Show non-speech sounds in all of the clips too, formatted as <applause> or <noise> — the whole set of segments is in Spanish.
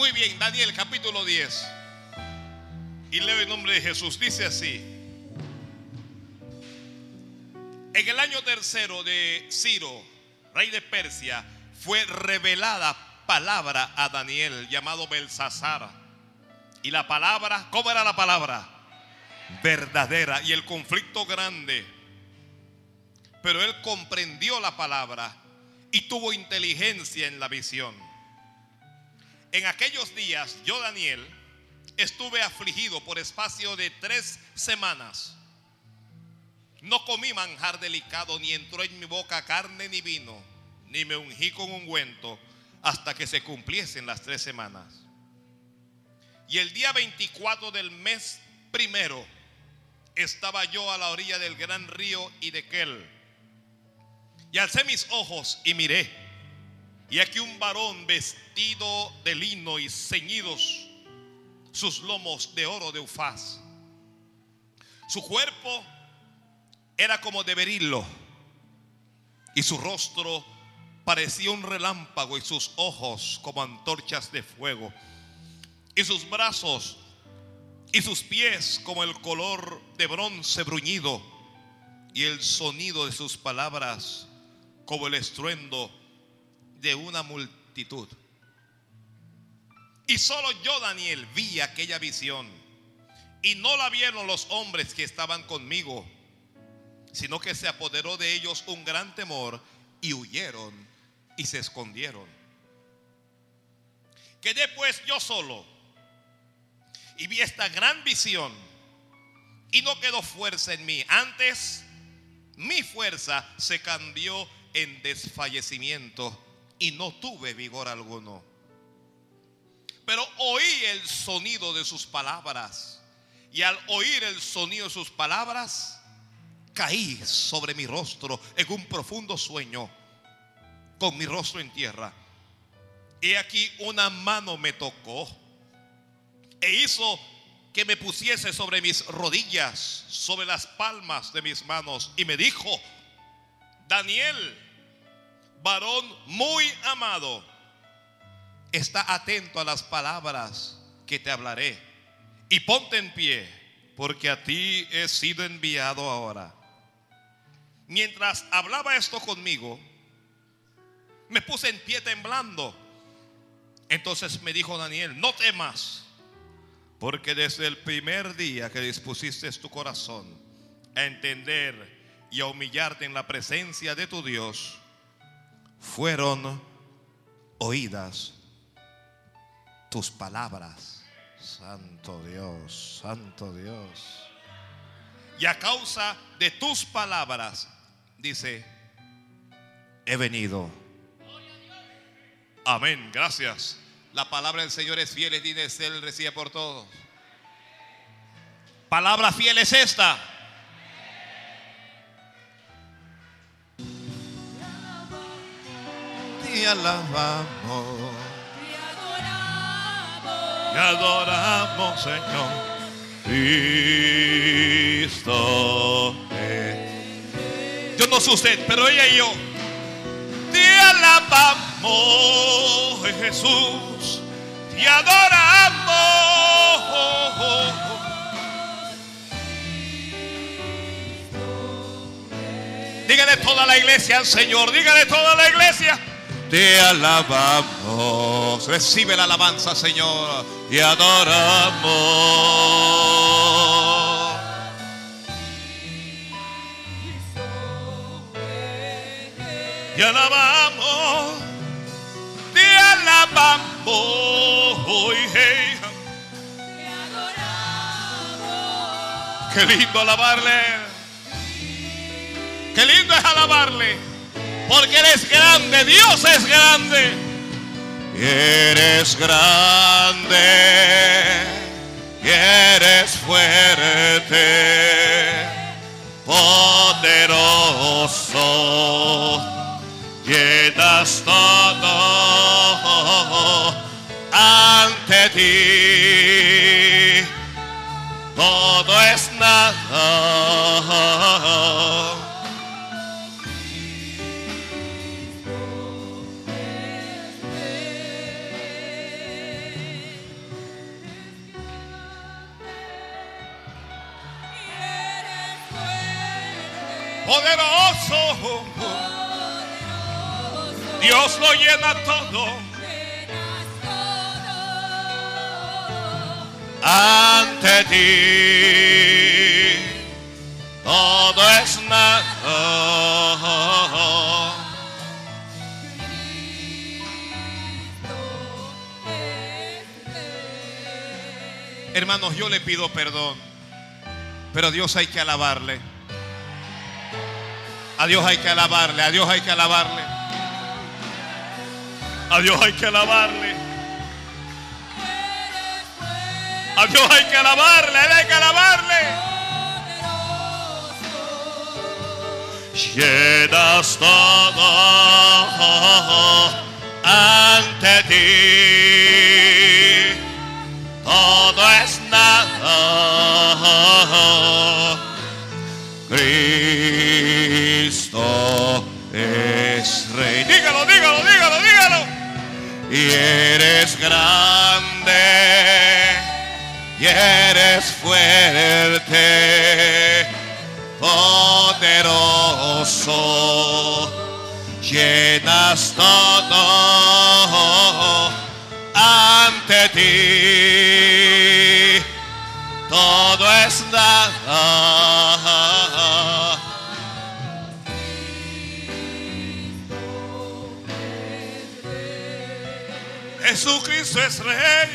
Muy bien, Daniel capítulo 10. Y leo el nombre de Jesús. Dice así. En el año tercero de Ciro, rey de Persia, fue revelada palabra a Daniel llamado Belsasar. Y la palabra, ¿cómo era la palabra? Verdadera. Y el conflicto grande. Pero él comprendió la palabra y tuvo inteligencia en la visión. En aquellos días, yo, Daniel, estuve afligido por espacio de tres semanas. No comí manjar delicado, ni entró en mi boca carne ni vino, ni me ungí con ungüento hasta que se cumpliesen las tres semanas. Y el día 24 del mes primero estaba yo a la orilla del gran río Idequel. Y alcé mis ojos y miré. Y aquí un varón vestido de lino y ceñidos sus lomos de oro de ufaz. Su cuerpo era como de berilo y su rostro parecía un relámpago y sus ojos como antorchas de fuego y sus brazos y sus pies como el color de bronce bruñido y el sonido de sus palabras como el estruendo de una multitud. Y solo yo, Daniel, vi aquella visión. Y no la vieron los hombres que estaban conmigo, sino que se apoderó de ellos un gran temor y huyeron y se escondieron. Quedé pues yo solo y vi esta gran visión y no quedó fuerza en mí. Antes mi fuerza se cambió en desfallecimiento y no tuve vigor alguno. Pero oí el sonido de sus palabras. Y al oír el sonido de sus palabras, caí sobre mi rostro en un profundo sueño, con mi rostro en tierra. Y aquí una mano me tocó e hizo que me pusiese sobre mis rodillas, sobre las palmas de mis manos, y me dijo, Daniel, varón muy amado, está atento a las palabras que te hablaré y ponte en pie, porque a ti he sido enviado ahora. Mientras hablaba esto conmigo, me puse en pie temblando. Entonces me dijo Daniel, no temas, porque desde el primer día que dispusiste tu corazón a entender y a humillarte en la presencia de tu Dios, fueron oídas tus palabras. Santo Dios, Santo Dios. Y a causa de tus palabras, dice, he venido. Amén, gracias. La palabra del Señor es fiel, es Él recibe por todos. Palabra fiel es esta. Te alabamos. Te adoramos, Señor. Cristo. Yo no sé usted, pero ella y yo. Te alabamos, Jesús. Te adoramos. Dígale toda la iglesia al Señor. Dígale toda la iglesia. Te alabamos. Recibe la alabanza, Señor. Y adoramos. Te alabamos. Te alabamos. Hey. Qué lindo alabarle. Qué lindo es alabarle. Porque Él es grande. Dios es grande. Eres grande. Eres fuerte. Poderoso. Llenas todo ante ti. Todo es nada. Poderoso. Dios lo llena todo. Ante ti todo es nada. Hermanos, yo le pido perdón, pero Dios hay que alabarle. A Dios hay que alabarle, a Dios hay que alabarle. A Dios hay que alabarle. A Dios hay que alabarle, hay que alabarle. Llenas todo ante ti. Todo es nada. Eres grande. Eres fuerte. Poderoso. Llenas todo ante ti. Jesucristo es rey.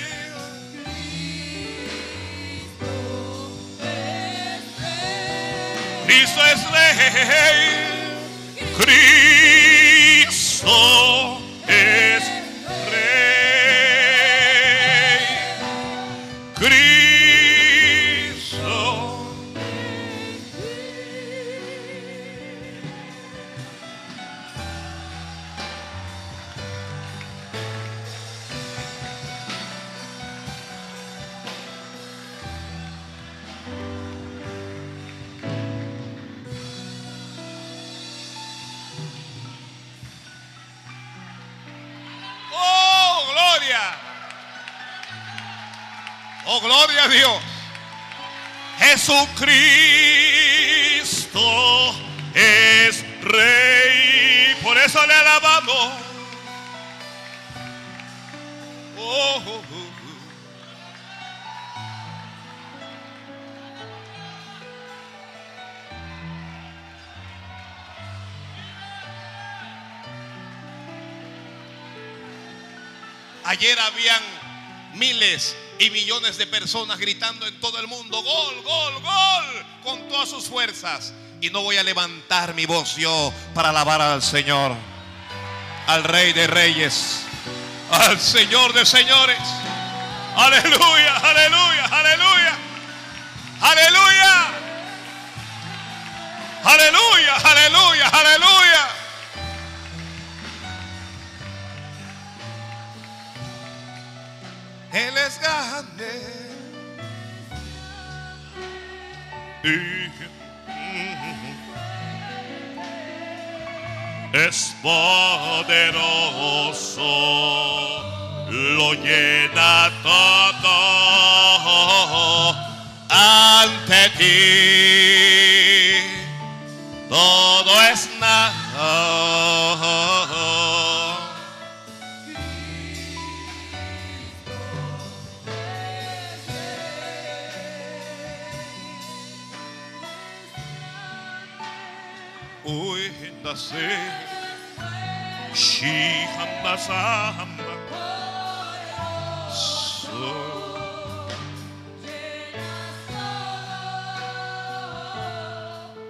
Cristo es rey. Cristo Oh, gloria a Dios. Jesucristo es rey. Por eso le alabamos. Oh, oh, oh. Ayer habían miles y millones de personas gritando en todo el mundo, gol, gol, gol, con todas sus fuerzas. Y no voy a levantar mi voz yo para alabar al Señor, al Rey de Reyes, al Señor de Señores. Aleluya, aleluya, aleluya, aleluya. Aleluya, aleluya, aleluya. Él es grande. Es poderoso, lo llena todo ante ti. Todo es nada.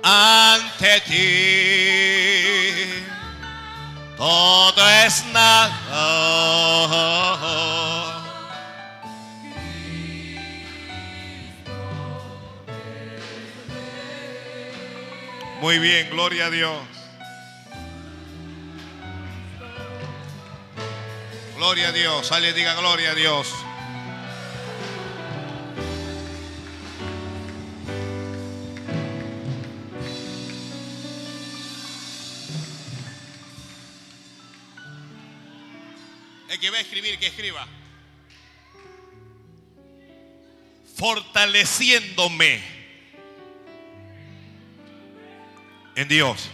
Ante ti todo es nada. Muy bien, gloria a Dios. Gloria a Dios. Y diga gloria a Dios. El que va a escribir, que escriba. Fortaleciéndome en Dios.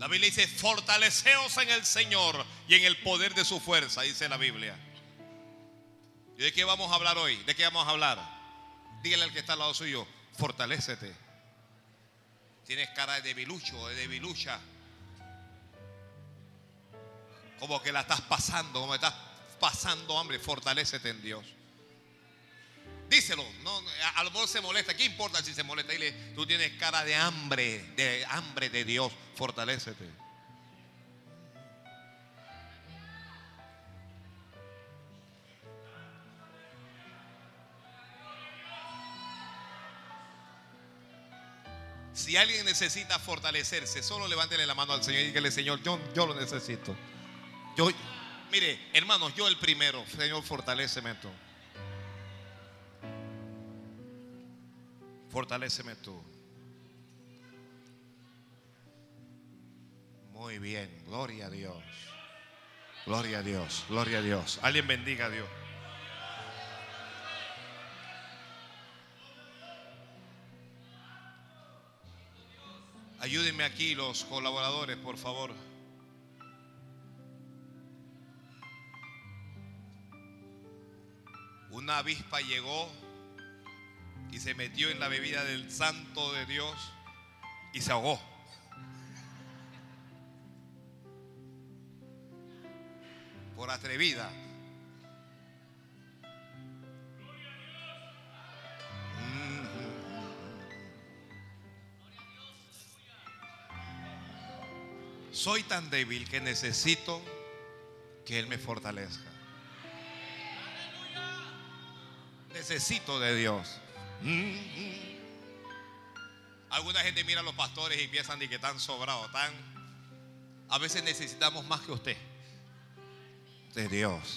La Biblia dice, fortaleceos en el Señor y en el poder de su fuerza, dice la Biblia. ¿Y de qué vamos a hablar hoy? ¿De qué vamos a hablar? Dígale al que está al lado suyo, fortalécete. Tienes cara de debilucho, de debilucha. Como que la estás pasando, como estás pasando hambre, fortalécete en Dios. Díselo, no, a lo mejor se molesta. ¿Qué importa si se molesta? Dile, tú tienes cara de hambre, de hambre de Dios, fortalécete. Si alguien necesita fortalecerse, solo levántele la mano al Señor y dígale, Señor, yo, yo lo necesito. Yo, mire, hermanos, yo el primero, Señor, fortaleceme tú. Fortaleceme tú. Muy bien, gloria a Dios. Gloria a Dios, gloria a Dios. Alguien bendiga a Dios. Ayúdenme aquí los colaboradores, por favor. Una avispa llegó y se metió en la bebida del santo de Dios y se ahogó. Por atrevida. Soy tan débil que necesito que Él me fortalezca. Necesito de Dios. Alguna gente mira a los pastores y piensan de que están sobrados, tan. A veces necesitamos más que usted. De Dios.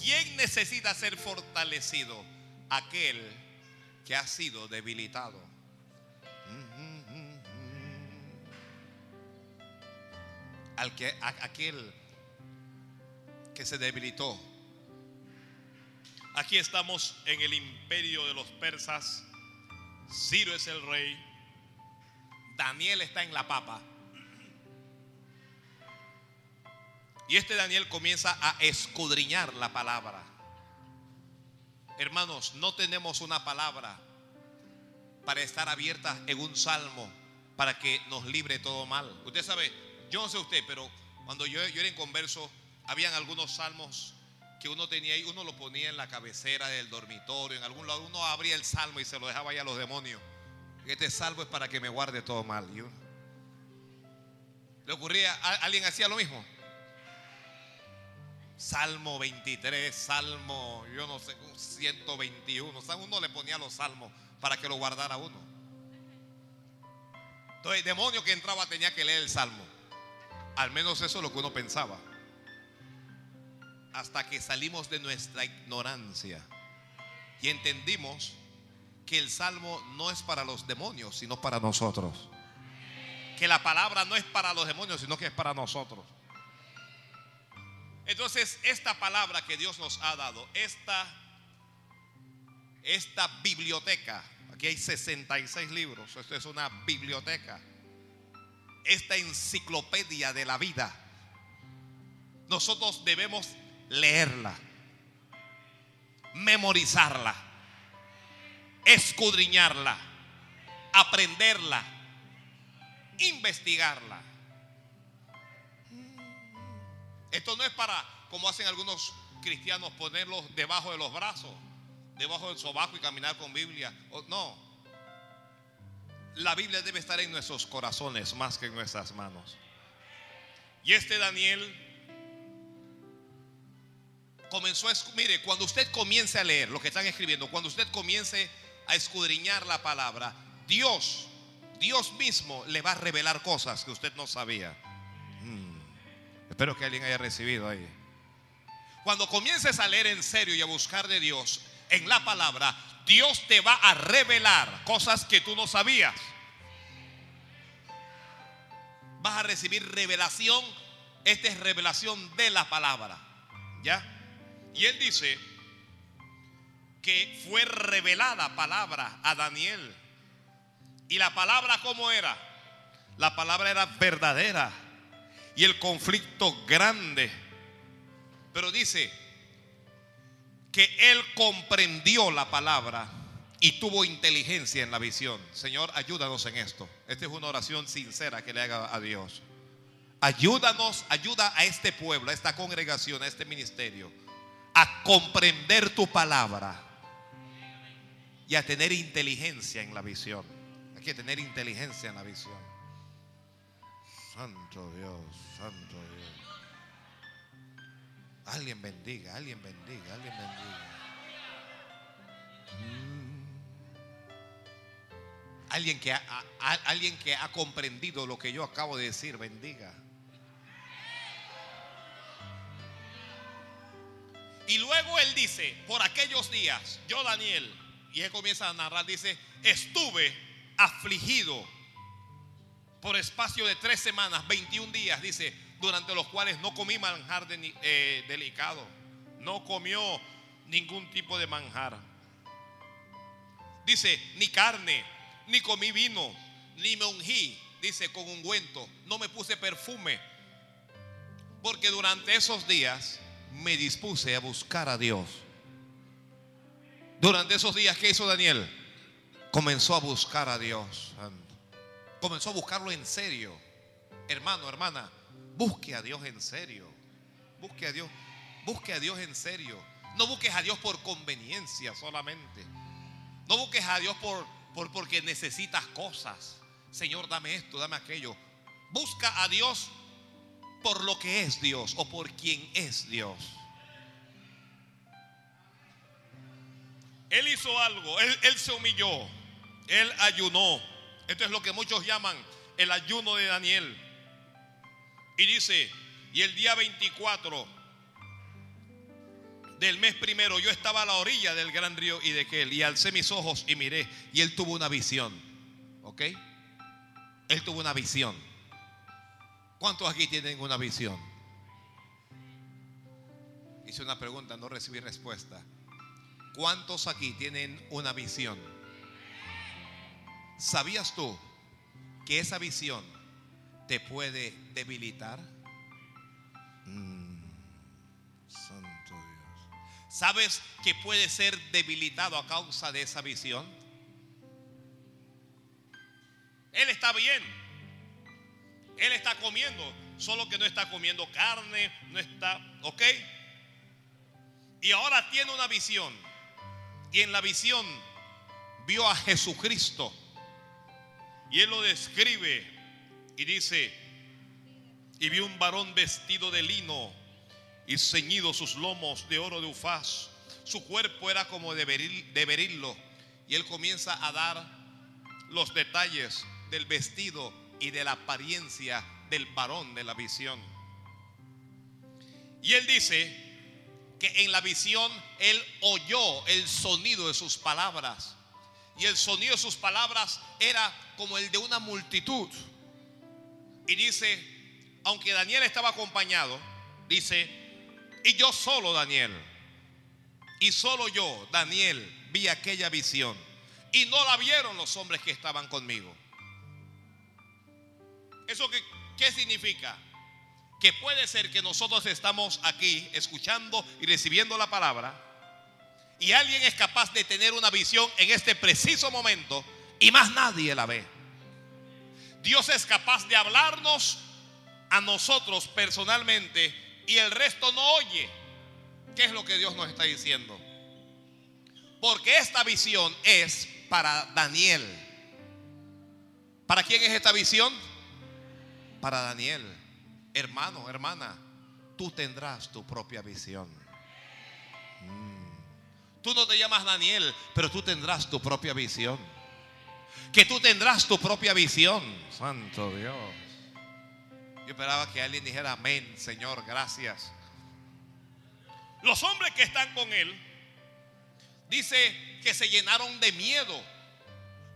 ¿Quién necesita ser fortalecido? Aquel que ha sido debilitado. Al que, aquel que se debilitó Aquí estamos en el imperio de los persas. Ciro es el rey. Daniel está en la papa. Y este Daniel comienza a escudriñar la palabra. Hermanos, no tenemos una palabra para estar abierta en un salmo para que nos libre todo mal. Usted sabe, yo no sé usted, pero cuando yo, yo era en converso, habían algunos salmos que uno tenía ahí, uno lo ponía en la cabecera del dormitorio, en algún lado, uno abría el salmo y se lo dejaba ahí a los demonios. Este salmo es para que me guarde todo mal. ¿Le ocurría? ¿Alguien hacía lo mismo? Salmo 23, Salmo, yo no sé, 121. O sea, uno le ponía los salmos para que lo guardara uno. Entonces, el demonio que entraba tenía que leer el salmo. Al menos eso es lo que uno pensaba hasta que salimos de nuestra ignorancia y entendimos que el salmo no es para los demonios, sino para nosotros. Que la palabra no es para los demonios, sino que es para nosotros. Entonces, esta palabra que Dios nos ha dado, esta, esta biblioteca, aquí hay 66 libros, esto es una biblioteca, esta enciclopedia de la vida, nosotros debemos leerla, memorizarla, escudriñarla, aprenderla, investigarla. Esto no es para, como hacen algunos cristianos, ponerlos debajo de los brazos, debajo del sobaco y caminar con Biblia. No. La Biblia debe estar en nuestros corazones más que en nuestras manos. Y este Daniel comenzó a, mire, cuando usted comience a leer lo que están escribiendo, cuando usted comience a escudriñar la palabra, Dios, Dios mismo le va a revelar cosas que usted no sabía. Hmm. Espero que alguien haya recibido ahí. Cuando comiences a leer en serio y a buscar de Dios en la palabra, Dios te va a revelar cosas que tú no sabías. Vas a recibir revelación. Esta es revelación de la palabra. ¿Ya? Y él dice, que fue revelada palabra a Daniel. ¿Y la palabra cómo era? La palabra era verdadera y el conflicto grande. Pero dice que él comprendió la palabra y tuvo inteligencia en la visión. Señor, ayúdanos en esto. Esta es una oración sincera que le haga a Dios. Ayúdanos, ayuda a este pueblo, a esta congregación, a este ministerio, a comprender tu palabra y a tener inteligencia en la visión. Hay que tener inteligencia en la visión. Santo Dios, Santo Dios. Alguien bendiga, alguien bendiga, alguien bendiga. Mm. Alguien que, alguien que ha comprendido lo que yo acabo de decir, bendiga. Y luego él dice, por aquellos días, yo Daniel, y él comienza a narrar, dice, estuve afligido por espacio de tres semanas, 21 días, dice, durante los cuales no comí manjar eh, delicado, no comió ningún tipo de manjar. Dice, ni carne, ni comí vino, ni me ungí, dice, con ungüento, no me puse perfume, porque durante esos días me dispuse a buscar a Dios. Durante esos días, ¿qué hizo Daniel? Comenzó a buscar a Dios. Comenzó a buscarlo en serio. Hermano, hermana, busque a Dios en serio. Busque a Dios. Busque a Dios en serio. No busques a Dios por conveniencia solamente. No busques a Dios por, por porque necesitas cosas. Señor, dame esto, dame aquello. Busca a Dios por lo que es Dios o por quien es Dios. Él hizo algo, él, se humilló, él ayunó, esto es lo que muchos llaman el ayuno de Daniel. Y dice, y el día 24 del mes primero yo estaba a la orilla del gran río y de aquel y alcé mis ojos y miré y él tuvo una visión. ¿Ok? Él tuvo una visión. ¿Cuántos aquí tienen una visión? Hice una pregunta, no recibí respuesta. ¿Cuántos aquí tienen una visión? ¿Sabías tú que esa visión te puede debilitar? Mm, santo Dios. ¿Sabes que puede ser debilitado a causa de esa visión? Él está bien. Él está comiendo, solo que no está comiendo carne, no está, ¿ok? Y ahora tiene una visión. Y en la visión vio a Jesucristo y él lo describe y dice, y vi un varón vestido de lino y ceñido sus lomos de oro de ufaz. Su cuerpo era como de, de berilo. Y él comienza a dar los detalles del vestido y de la apariencia del varón de la visión. Y él dice que en la visión él oyó el sonido de sus palabras y el sonido de sus palabras era como el de una multitud. Y dice, aunque Daniel estaba acompañado, dice, y yo solo, Daniel, y solo yo, Daniel, vi aquella visión. Y no la vieron los hombres que estaban conmigo. ¿Eso qué, qué significa? Que puede ser que nosotros estamos aquí escuchando y recibiendo la palabra y alguien es capaz de tener una visión en este preciso momento y más nadie la ve. Dios es capaz de hablarnos a nosotros personalmente y el resto no oye. ¿Qué es lo que Dios nos está diciendo? Porque esta visión es para Daniel. ¿Para quién es esta visión? Para Daniel. Hermano, hermana, tú tendrás tu propia visión. Mm. Tú no te llamas Daniel, pero tú tendrás tu propia visión. Que tú tendrás tu propia visión. Santo Dios. Yo esperaba que alguien dijera, amén, Señor, gracias. Los hombres que están con él, dice que se llenaron de miedo.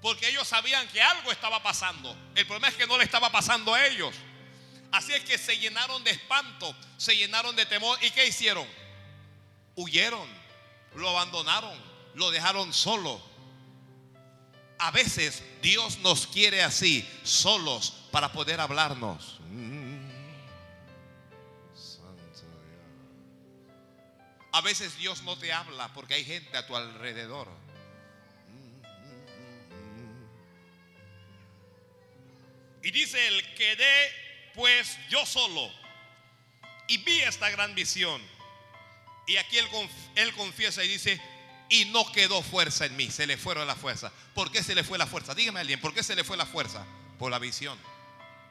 Porque ellos sabían que algo estaba pasando. El problema es que no le estaba pasando a ellos. Así es que se llenaron de espanto, se llenaron de temor. ¿Y qué hicieron? Huyeron lo abandonaron, lo dejaron solo. A veces Dios nos quiere así, solos, para poder hablarnos. A veces Dios no te habla porque hay gente a tu alrededor. Y dice el quedé pues yo solo y vi esta gran visión. Y aquí él, él confiesa y dice, y no quedó fuerza en mí, se le fueron la fuerza. ¿Por qué se le fue la fuerza? Dígame alguien, ¿por qué se le fue la fuerza? Por la visión.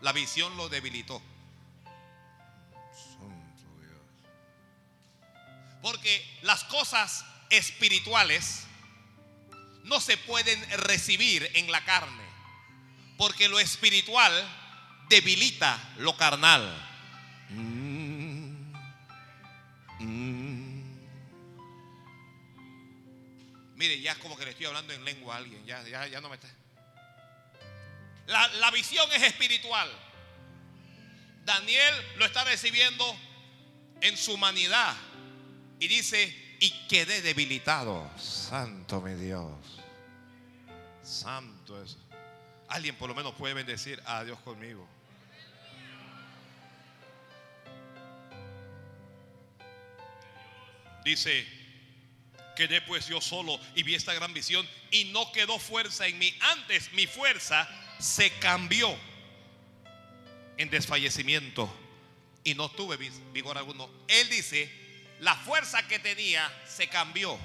La visión lo debilitó. Porque las cosas espirituales no se pueden recibir en la carne. Porque lo espiritual debilita lo carnal. Mire, ya es como que le estoy hablando en lengua a alguien. Ya, ya, ya no me está. La, la visión es espiritual. Daniel lo está recibiendo en su humanidad. Y dice, y quedé debilitado. Santo mi Dios. Santo es. Alguien por lo menos puede bendecir a Dios conmigo. Dice, quedé pues yo solo y vi esta gran visión y no quedó fuerza en mí. Antes mi fuerza se cambió en desfallecimiento y no tuve vigor alguno. Él dice, la fuerza que tenía se cambió.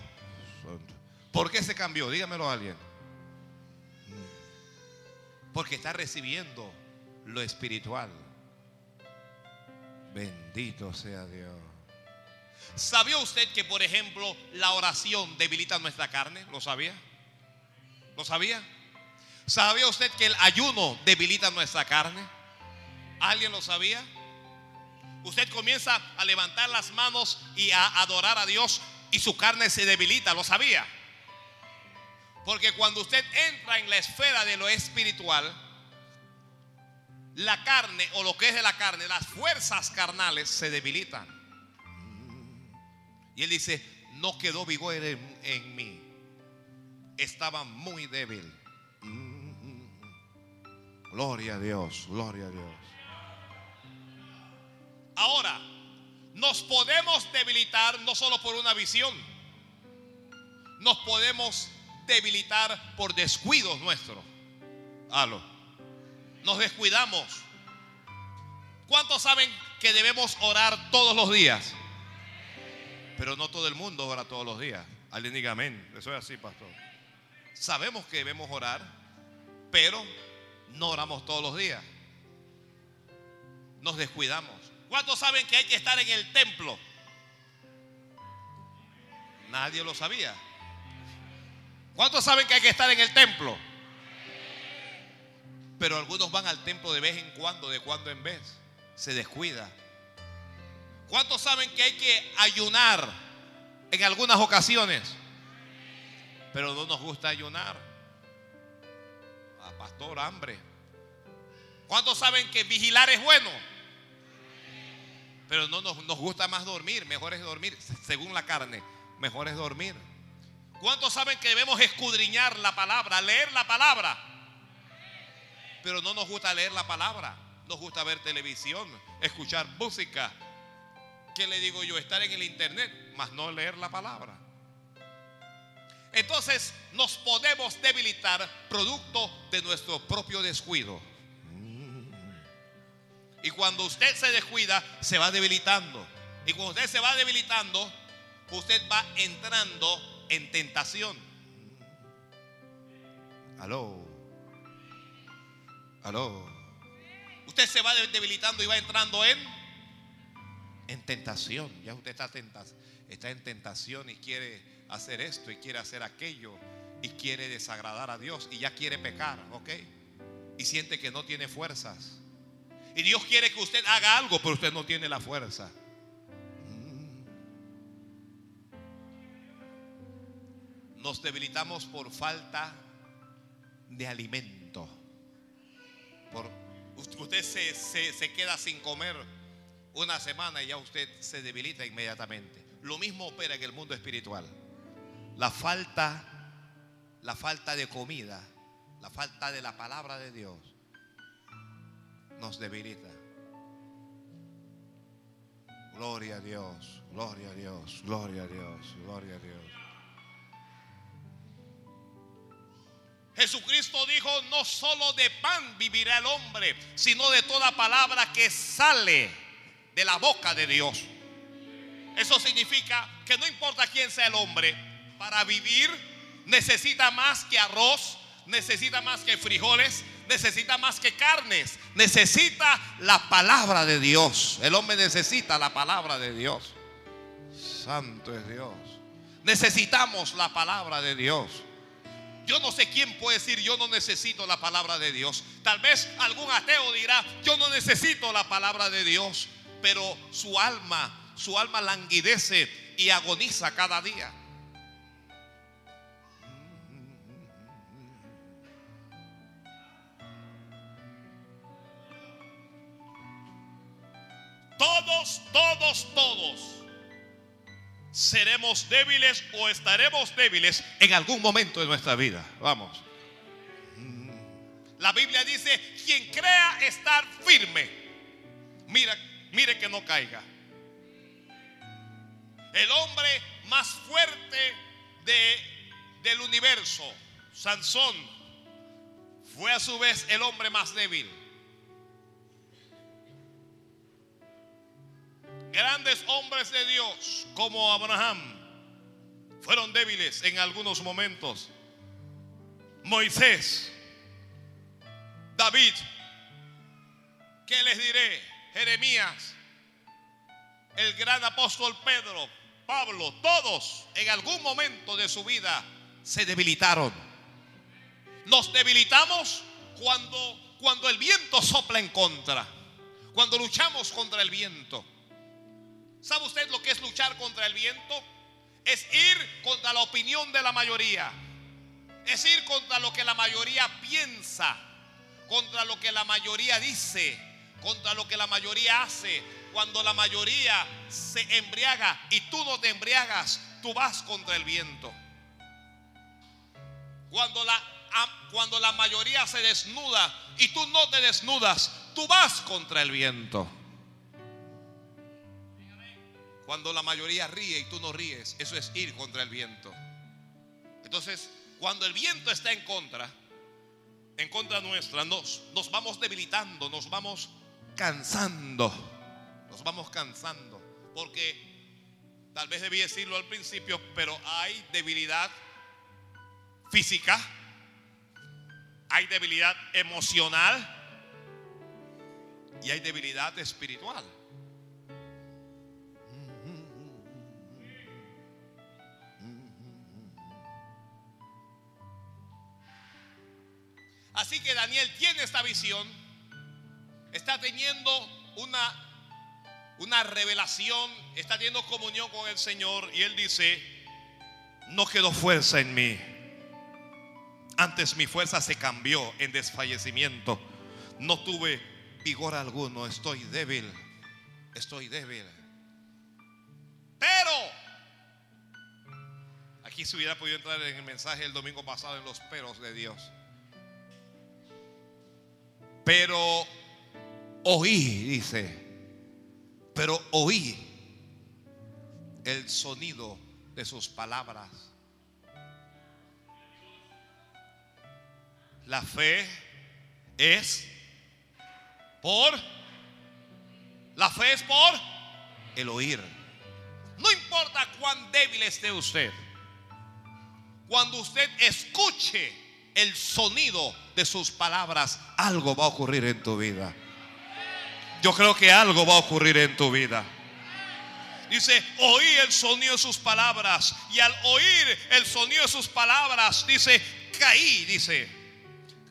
¿Por qué se cambió? Dígamelo a alguien. Porque está recibiendo lo espiritual. Bendito sea Dios. ¿Sabía usted que, por ejemplo, la oración debilita nuestra carne? ¿Lo sabía? ¿Lo sabía? ¿Sabía usted que el ayuno debilita nuestra carne? ¿Alguien lo sabía? Usted comienza a levantar las manos y a adorar a Dios y su carne se debilita, ¿lo sabía? Porque cuando usted entra en la esfera de lo espiritual, la carne o lo que es de la carne, las fuerzas carnales se debilitan. Y él dice, no quedó vigor en, mí. Estaba muy débil. Gloria a Dios, gloria a Dios. Ahora, nos podemos debilitar no solo por una visión, nos podemos debilitar por descuidos nuestros. Halo. Nos descuidamos. ¿Cuántos saben que debemos orar todos los días? Pero no todo el mundo ora todos los días. Alguien diga amén. Eso es así, pastor. Sabemos que debemos orar, pero no oramos todos los días. Nos descuidamos. ¿Cuántos saben que hay que estar en el templo? Nadie lo sabía. ¿Cuántos saben que hay que estar en el templo? Pero algunos van al templo de vez en cuando, de cuando en vez. Se descuida. ¿Cuántos saben que hay que ayunar en algunas ocasiones? Pero no nos gusta ayunar. A ah, pastor, hambre. ¿Cuántos saben que vigilar es bueno? Pero no nos, nos, gusta más dormir. Mejor es dormir, según la carne. Mejor es dormir. ¿Cuántos saben que debemos escudriñar la palabra, leer la palabra? Pero no nos gusta leer la palabra. Nos gusta ver televisión, escuchar música, ¿qué le digo yo? Estar en el internet, más no leer la palabra. Entonces nos podemos debilitar producto de nuestro propio descuido. Y cuando usted se descuida, se va debilitando. Y cuando usted se va debilitando, usted va entrando en tentación. Aló. Aló. Usted se va debilitando y va entrando en en tentación. Ya usted está, está en tentación y quiere hacer esto y quiere hacer aquello y quiere desagradar a Dios y ya quiere pecar, ¿ok? Y siente que no tiene fuerzas. Y Dios quiere que usted haga algo, pero usted no tiene la fuerza. Nos debilitamos por falta de alimento. Por, usted se, se queda sin comer una semana y ya usted se debilita inmediatamente. Lo mismo opera en el mundo espiritual. la falta, la falta de comida, la falta de la palabra de Dios nos debilita. Gloria a Dios, gloria a Dios, gloria a Dios, gloria a Dios. Jesucristo dijo, no solo de pan vivirá el hombre, sino de toda palabra que sale de la boca de Dios. Eso significa que no importa quién sea el hombre, para vivir necesita más que arroz, necesita más que frijoles, necesita más que carnes, necesita la palabra de Dios. El hombre necesita la palabra de Dios. Santo es Dios. Necesitamos la palabra de Dios. Yo no sé quién puede decir yo no necesito la palabra de Dios. Tal vez algún ateo dirá, yo no necesito la palabra de Dios, pero su alma, su alma languidece y agoniza cada día. Todos, todos, todos seremos débiles o estaremos débiles en algún momento de nuestra vida. Vamos. La Biblia dice, quien crea estar firme, mira, mire que no caiga. El hombre más fuerte de, del universo, Sansón, fue a su vez el hombre más débil. Grandes hombres de Dios como Abraham fueron débiles en algunos momentos. Moisés, David, ¿qué les diré? Jeremías, el gran apóstol Pedro, Pablo, todos en algún momento de su vida se debilitaron. Nos debilitamos cuando, cuando el viento sopla en contra, cuando luchamos contra el viento. ¿Sabe usted lo que es luchar contra el viento? Es ir contra la opinión de la mayoría. Es ir contra lo que la mayoría piensa, contra lo que la mayoría dice, contra lo que la mayoría hace. Cuando la mayoría se embriaga y tú no te embriagas, tú vas contra el viento. Cuando la, cuando la mayoría se desnuda y tú no te desnudas, tú vas contra el viento. Cuando la mayoría ríe y tú no ríes, eso es ir contra el viento. Entonces, cuando el viento está en contra, en contra nuestra, nos, nos vamos debilitando, nos vamos cansando, nos vamos cansando. Porque tal vez debí decirlo al principio, pero hay debilidad física, hay debilidad emocional y hay debilidad espiritual. Así que Daniel tiene esta visión, está teniendo una, una revelación, está teniendo comunión con el Señor y él dice, no quedó fuerza en mí. Antes mi fuerza se cambió en desfallecimiento. No tuve vigor alguno, estoy débil, estoy débil. Pero, aquí se hubiera podido entrar en el mensaje el domingo pasado en los peros de Dios. Pero oí, dice, pero oí el sonido de sus palabras. La fe es por, la fe es por el oír. No importa cuán débil esté usted, cuando usted escuche el sonido de sus palabras, algo va a ocurrir en tu vida. Yo creo que algo va a ocurrir en tu vida. Dice, oí el sonido de sus palabras. Y al oír el sonido de sus palabras, dice, caí, dice,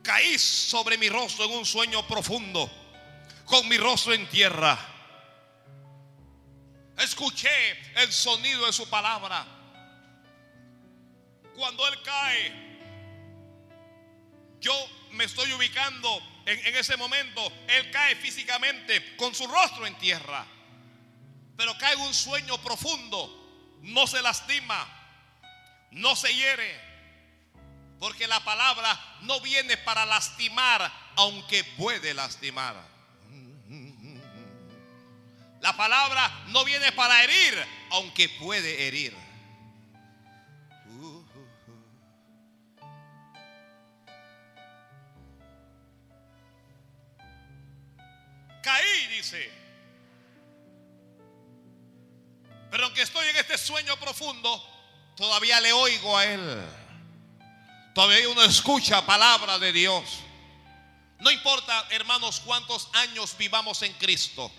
caí sobre mi rostro en un sueño profundo, con mi rostro en tierra. Escuché el sonido de su palabra. Cuando él cae, yo me estoy ubicando en, ese momento. Él cae físicamente con su rostro en tierra. Pero cae un sueño profundo. No se lastima. no se hiere. Porque la palabra no viene para lastimar, aunque puede lastimar. La palabra no viene para herir, aunque puede herir. Caí, dice. Pero aunque estoy en este sueño profundo, todavía le oigo a Él. Todavía uno escucha palabra de Dios. No importa, hermanos, cuántos años vivamos en Cristo.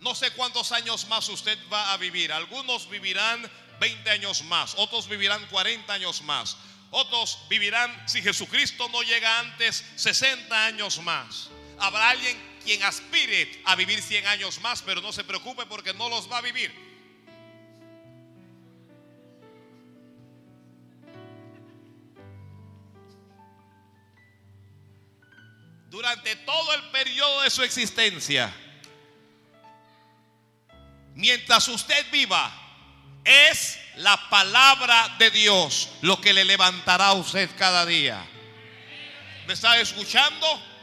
No sé cuántos años más usted va a vivir. Algunos vivirán 20 años más, otros vivirán 40 años más. Otros vivirán, si Jesucristo no llega antes, 60 años más. Habrá alguien quien aspire a vivir 100 años más, pero no se preocupe porque no los va a vivir. Durante todo el periodo de su existencia, mientras usted viva, es la palabra de Dios lo que le levantará a usted cada día. ¿Me está escuchando?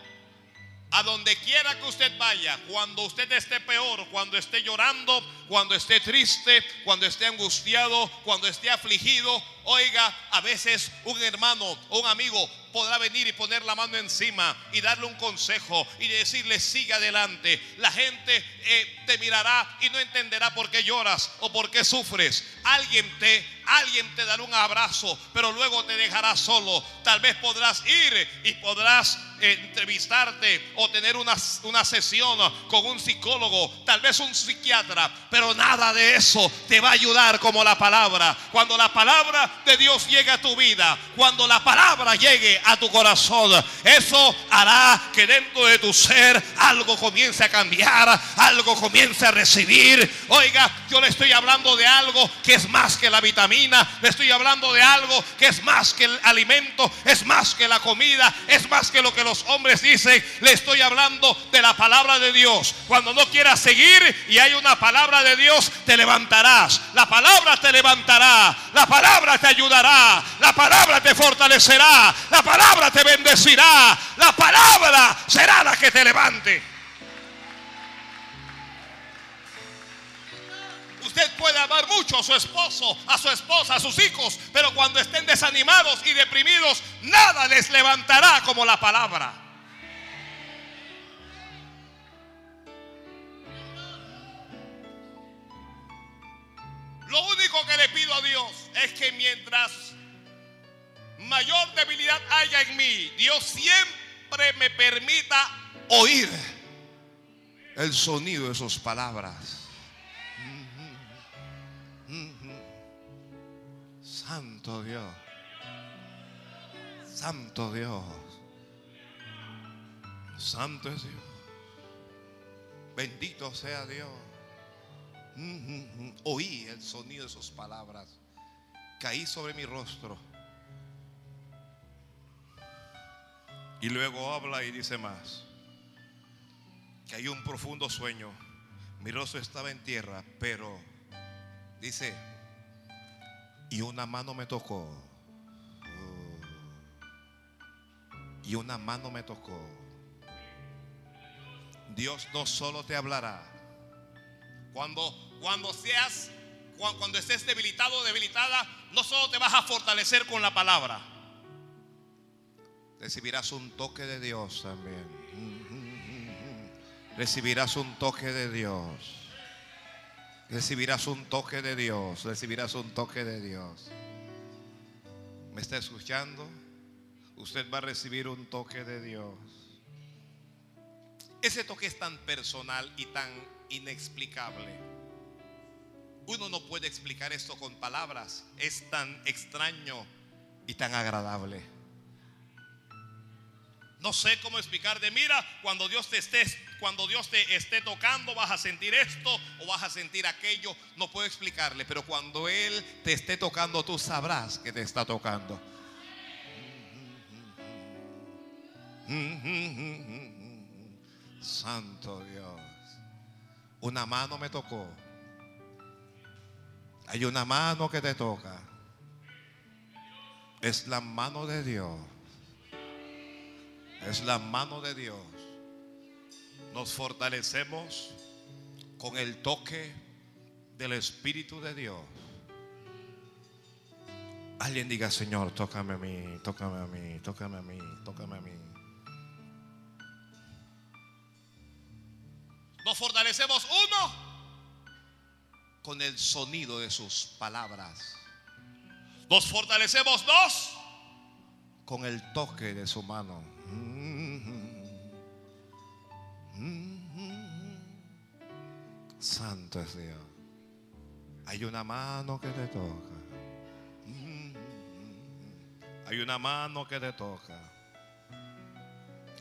A donde quiera que usted vaya, cuando usted esté peor, cuando esté llorando, cuando esté triste, cuando esté angustiado, cuando esté afligido, oiga, a veces un hermano o un amigo podrá venir y poner la mano encima y darle un consejo y decirle sigue adelante. La gente eh, te mirará y no entenderá por qué lloras o por qué sufres. Alguien te, alguien te dará un abrazo, pero luego te dejará solo. Tal vez podrás ir y podrás entrevistarte o tener una, una sesión con un psicólogo, tal vez un psiquiatra, pero nada de eso te va a ayudar como la palabra. Cuando la palabra de Dios llegue a tu vida, cuando la palabra llegue a tu corazón, eso hará que dentro de tu ser algo comience a cambiar, algo comience a recibir. Oiga, yo le estoy hablando de algo que es más que la vitamina, le estoy hablando de algo que es más que el alimento, es más que la comida, es más que lo que los hombres dicen. Le estoy hablando de la palabra de Dios. Cuando no quieras seguir y hay una palabra de Dios, te levantarás. La palabra te levantará. La palabra te ayudará. La palabra te fortalecerá. La palabra te bendecirá. La palabra será la que te levante. Usted puede amar mucho a su esposo, a su esposa, a sus hijos, pero cuando estén desanimados y deprimidos, nada les levantará como la palabra. Lo único que le pido a Dios es que mientras mayor debilidad haya en mí, Dios siempre me permita oír el sonido de sus palabras. Santo Dios. Santo Dios. Santo es Dios. Bendito sea Dios. Oí el sonido de sus palabras. Caí sobre mi rostro. Y luego habla y dice más. Que hay un profundo sueño. Mi rostro estaba en tierra, pero dice, y una mano me tocó. Y una mano me tocó. Dios no solo te hablará. Cuando, cuando seas, cuando estés debilitado o debilitada, no solo te vas a fortalecer con la palabra. Recibirás un toque de Dios también. <laughs> Recibirás un toque de Dios. Recibirás un toque de Dios. Recibirás un toque de Dios. ¿Me está escuchando? Usted va a recibir un toque de Dios. Ese toque es tan personal y tan inexplicable. Uno no puede explicar esto con palabras. Es tan extraño y tan agradable. No sé cómo explicar de mira, cuando Dios te esté cuando Dios te esté tocando vas a sentir esto o vas a sentir aquello, no puedo explicarle, pero cuando él te esté tocando tú sabrás que te está tocando. Santo Dios. Una mano me tocó. Hay una mano que te toca. Es la mano de Dios. Es la mano de Dios. Nos fortalecemos con el toque del Espíritu de Dios. Alguien diga, Señor, tócame a mí, tócame a mí, tócame a mí, tócame a mí. Nos fortalecemos uno con el sonido de sus palabras. Nos fortalecemos dos con el toque de su mano. Santo es Dios. Hay una mano que te toca. Hay una mano que te toca.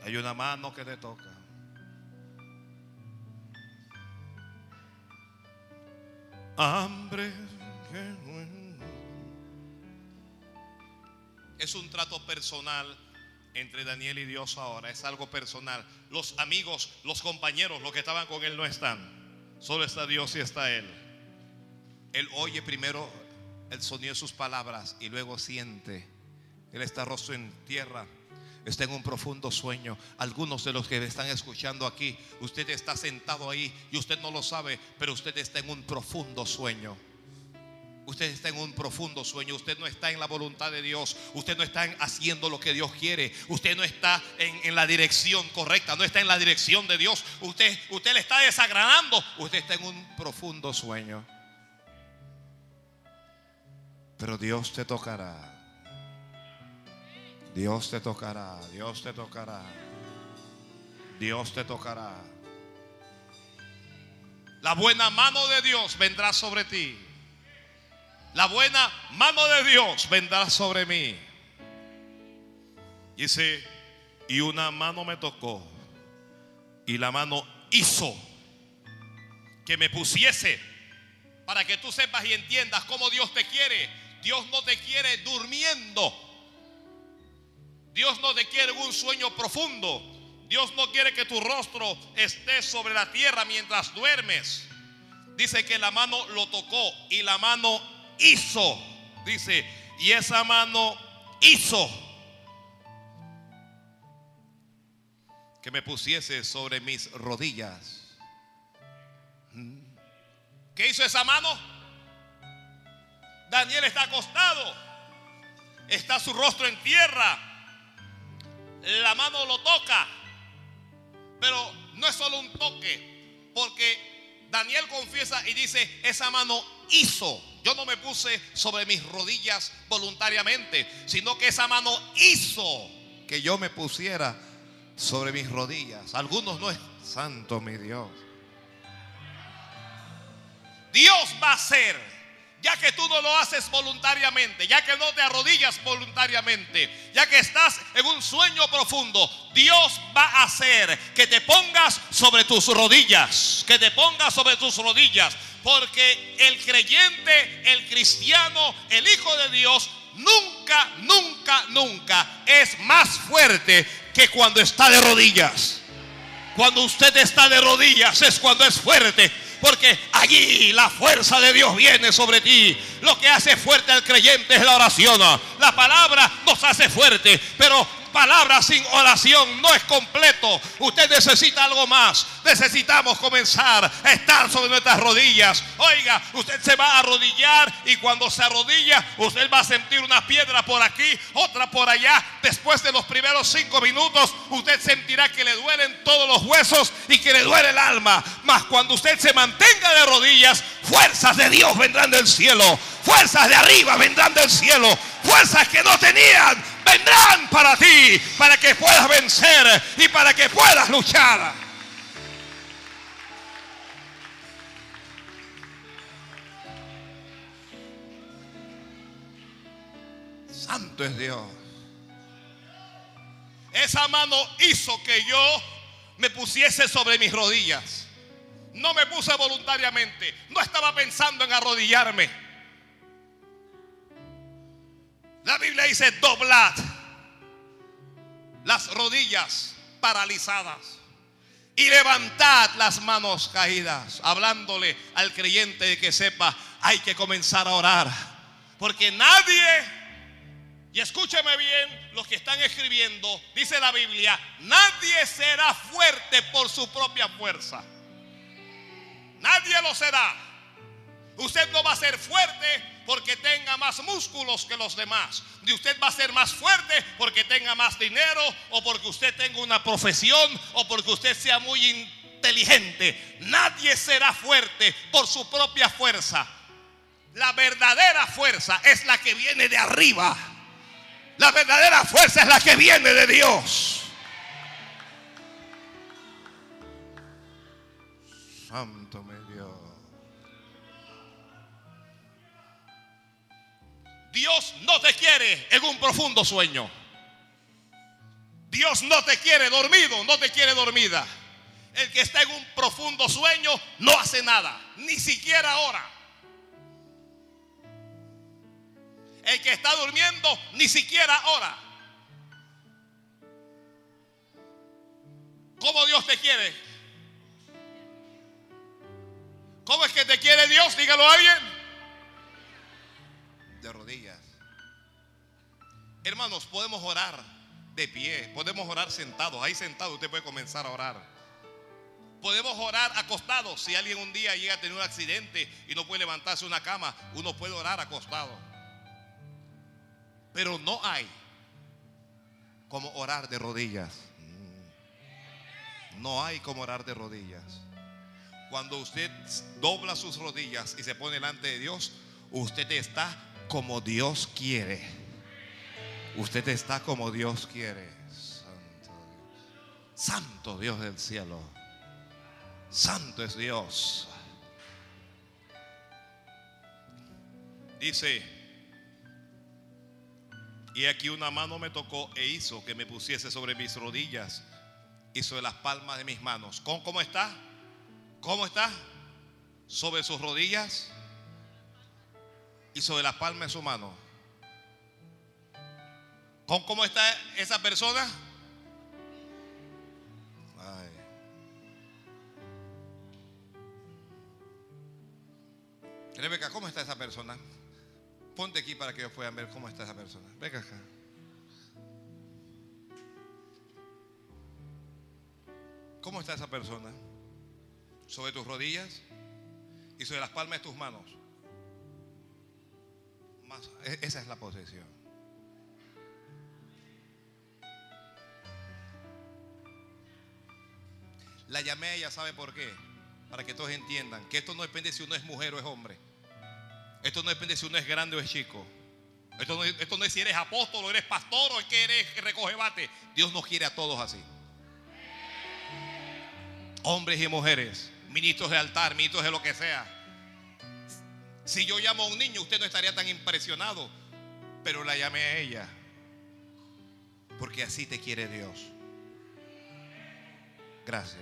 Hay una mano que te toca. Hambre. Es un trato personal entre Daniel y Dios ahora. Es algo personal. Los amigos, los compañeros, los que estaban con él no están. Solo está Dios y está Él. Él oye primero el sonido de sus palabras y luego siente. Él está rostro en tierra está en un profundo sueño. Algunos de los que están escuchando aquí, usted está sentado ahí y usted no lo sabe, pero usted está en un profundo sueño. Usted está en un profundo sueño. Usted no está en la voluntad de Dios. Usted no está haciendo lo que Dios quiere. Usted no está en, la dirección correcta. No está en la dirección de Dios. Usted, usted le está desagradando. Usted está en un profundo sueño. Pero Dios te tocará. Dios te tocará, Dios te tocará, Dios te tocará. La buena mano de Dios vendrá sobre ti. La buena mano de Dios vendrá sobre mí. Dice, y una mano me tocó y la mano hizo que me pusiese para que tú sepas y entiendas cómo Dios te quiere. Dios no te quiere durmiendo. Dios no te quiere un sueño profundo. Dios no quiere que tu rostro esté sobre la tierra mientras duermes. Dice que la mano lo tocó y la mano hizo. Dice, y esa mano hizo que me pusiese sobre mis rodillas. ¿Qué hizo esa mano? Daniel está acostado. Está su rostro en tierra la mano lo toca. Pero no es solo un toque, porque Daniel confiesa y dice, esa mano hizo. Yo no me puse sobre mis rodillas voluntariamente, sino que esa mano hizo que yo me pusiera sobre mis rodillas. Algunos no es santo mi Dios. Dios va a hacer ya que tú no lo haces voluntariamente, ya que no te arrodillas voluntariamente, ya que estás en un sueño profundo, Dios va a hacer que te pongas sobre tus rodillas, que te pongas sobre tus rodillas, porque el creyente, el cristiano, el Hijo de Dios, nunca, nunca, nunca es más fuerte que cuando está de rodillas. Cuando usted está de rodillas es cuando es fuerte porque allí la fuerza de Dios viene sobre ti. Lo que hace fuerte al creyente es la oración. La palabra nos hace fuerte, pero palabra sin oración no es completo. Usted necesita algo más. Necesitamos comenzar a estar sobre nuestras rodillas. Oiga, usted se va a arrodillar y cuando se arrodilla, usted va a sentir una piedra por aquí, otra por allá. Después de los primeros cinco minutos, usted sentirá que le duelen todos los huesos y que le duele el alma. Mas cuando usted se mantenga de rodillas, fuerzas de Dios vendrán del cielo. Fuerzas de arriba vendrán del cielo. Fuerzas que no tenían vendrán para ti, para que puedas vencer y para que puedas luchar. Santo es Dios. Esa mano hizo que yo me pusiese sobre mis rodillas. No me puse voluntariamente. No estaba pensando en arrodillarme. La Biblia dice, doblad las rodillas paralizadas y levantad las manos caídas, hablándole al creyente de que sepa, hay que comenzar a orar, porque nadie Y escúcheme bien los que están escribiendo, dice la Biblia, nadie será fuerte por su propia fuerza. Nadie lo será. Usted no va a ser fuerte porque tenga más músculos que los demás. Ni usted va a ser más fuerte porque tenga más dinero o porque usted tenga una profesión o porque usted sea muy inteligente. Nadie será fuerte por su propia fuerza. La verdadera fuerza es la que viene de arriba. La verdadera fuerza es la que viene de Dios. Santo Dios no te quiere en un profundo sueño. Dios no te quiere dormido, no te quiere dormida. El que está en un profundo sueño no hace nada, ni siquiera ora. El que está durmiendo ni siquiera ora. ¿Cómo Dios te quiere? ¿Cómo es que te quiere Dios? Dígalo a alguien. De rodillas. Hermanos, podemos orar de pie, podemos orar sentados. Ahí sentado usted puede comenzar a orar. Podemos orar acostados. Si alguien un día llega a tener un accidente y no puede levantarse una cama, uno puede orar acostado. Pero no hay como orar de rodillas. No hay como orar de rodillas. Cuando usted dobla sus rodillas y se pone delante de Dios, usted está como Dios quiere. Usted está como Dios quiere. Santo Dios. Santo Dios del cielo. Santo es Dios. Dice, y aquí una mano me tocó e hizo que me pusiese sobre mis rodillas y sobre las palmas de mis manos. ¿Cómo, cómo está? ¿Cómo está? Sobre sus rodillas y sobre las palmas de su mano. ¿Cómo, cómo está esa persona? Rebeca, ¿cómo está esa persona? Ponte aquí para que ellos puedan ver cómo está esa persona. Venga acá. ¿Cómo está esa persona? Sobre tus rodillas y sobre las palmas de tus manos. E- esa es la posesión. La llamé ella, ¿sabe por qué? Para que todos entiendan que esto no depende si uno es mujer o es hombre. Esto no depende si uno es grande o es chico. Esto no, esto no es si eres apóstol o eres pastor o es que eres que recoge bate. Dios nos quiere a todos así. Hombres y mujeres, ministros de altar, ministros de lo que sea. Si yo llamo a un niño, usted no estaría tan impresionado. Pero la llamé a ella. Porque así te quiere Dios. Gracias.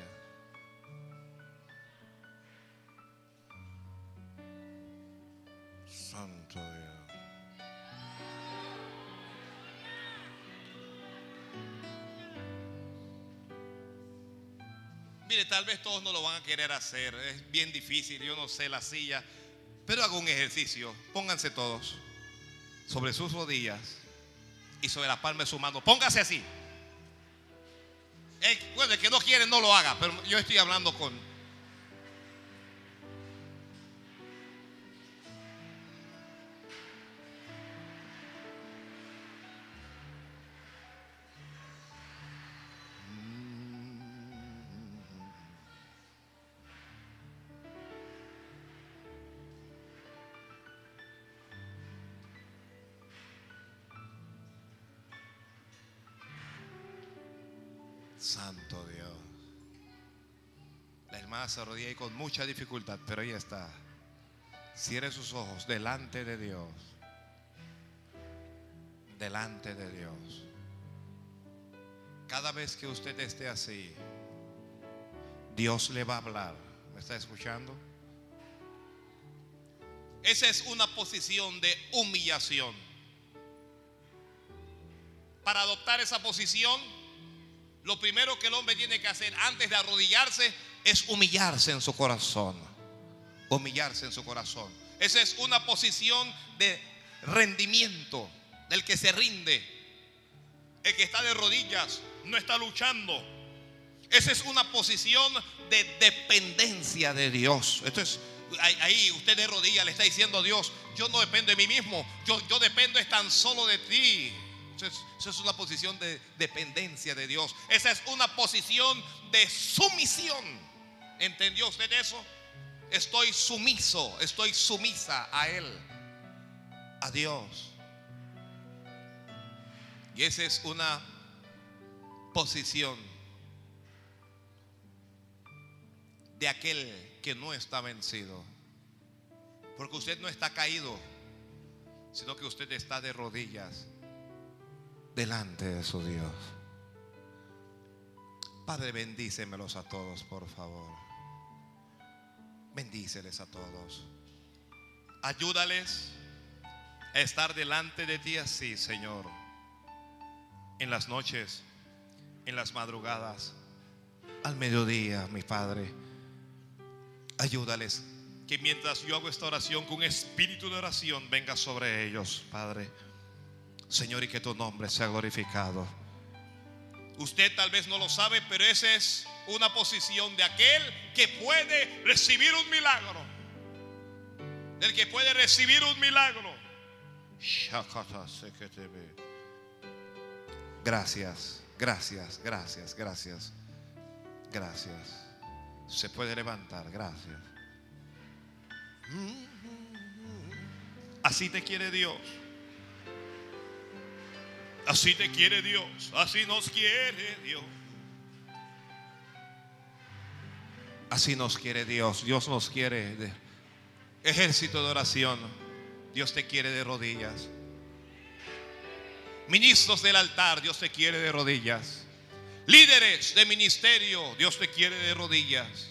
Santo Dios. Mire, tal vez todos no lo van a querer hacer. Es bien difícil, yo no sé la silla. Pero hago un ejercicio. Pónganse todos sobre sus rodillas y sobre la palma de su mano. Póngase así. Bueno, el que no quiere no lo haga, pero yo estoy hablando con, Santo Dios. La hermana se arrodilla ahí con mucha dificultad, pero ahí está. Cierre sus ojos delante de Dios. Delante de Dios. Cada vez que usted esté así, Dios le va a hablar. ¿Me está escuchando? Esa es una posición de humillación. Para adoptar esa posición, lo primero que el hombre tiene que hacer antes de arrodillarse es humillarse en su corazón. Humillarse en su corazón. Esa es una posición de rendimiento, del que se rinde. El que está de rodillas no está luchando. Esa es una posición de dependencia de Dios. Esto es ahí usted de rodillas le está diciendo a Dios, yo no dependo de mí mismo, yo, yo dependo es tan solo de ti. Esa es una posición de dependencia de Dios. Esa es una posición de sumisión. ¿Entendió usted eso? Estoy sumiso, estoy sumisa a Él, a Dios. Y esa es una posición de aquel que no está vencido. Porque usted no está caído, sino que usted está de rodillas delante de su Dios. Padre, bendícemelos a todos, por favor. Bendíceles a todos. Ayúdales a estar delante de ti así, Señor. En las noches, en las madrugadas, al mediodía, mi Padre. Ayúdales que mientras yo hago esta oración con espíritu de oración venga sobre ellos, Padre. Señor, y que tu nombre sea glorificado. Usted tal vez no lo sabe, pero esa es una posición de aquel que puede recibir un milagro. Del que puede recibir un milagro. Gracias, gracias, gracias, gracias. Gracias. Se puede levantar, gracias. Así te quiere Dios. Así te quiere Dios. Así nos quiere Dios. Así nos quiere Dios. Dios nos quiere. Ejército de oración. Dios te quiere de rodillas. Ministros del altar. Dios te quiere de rodillas. Líderes de ministerio. Dios te quiere de rodillas.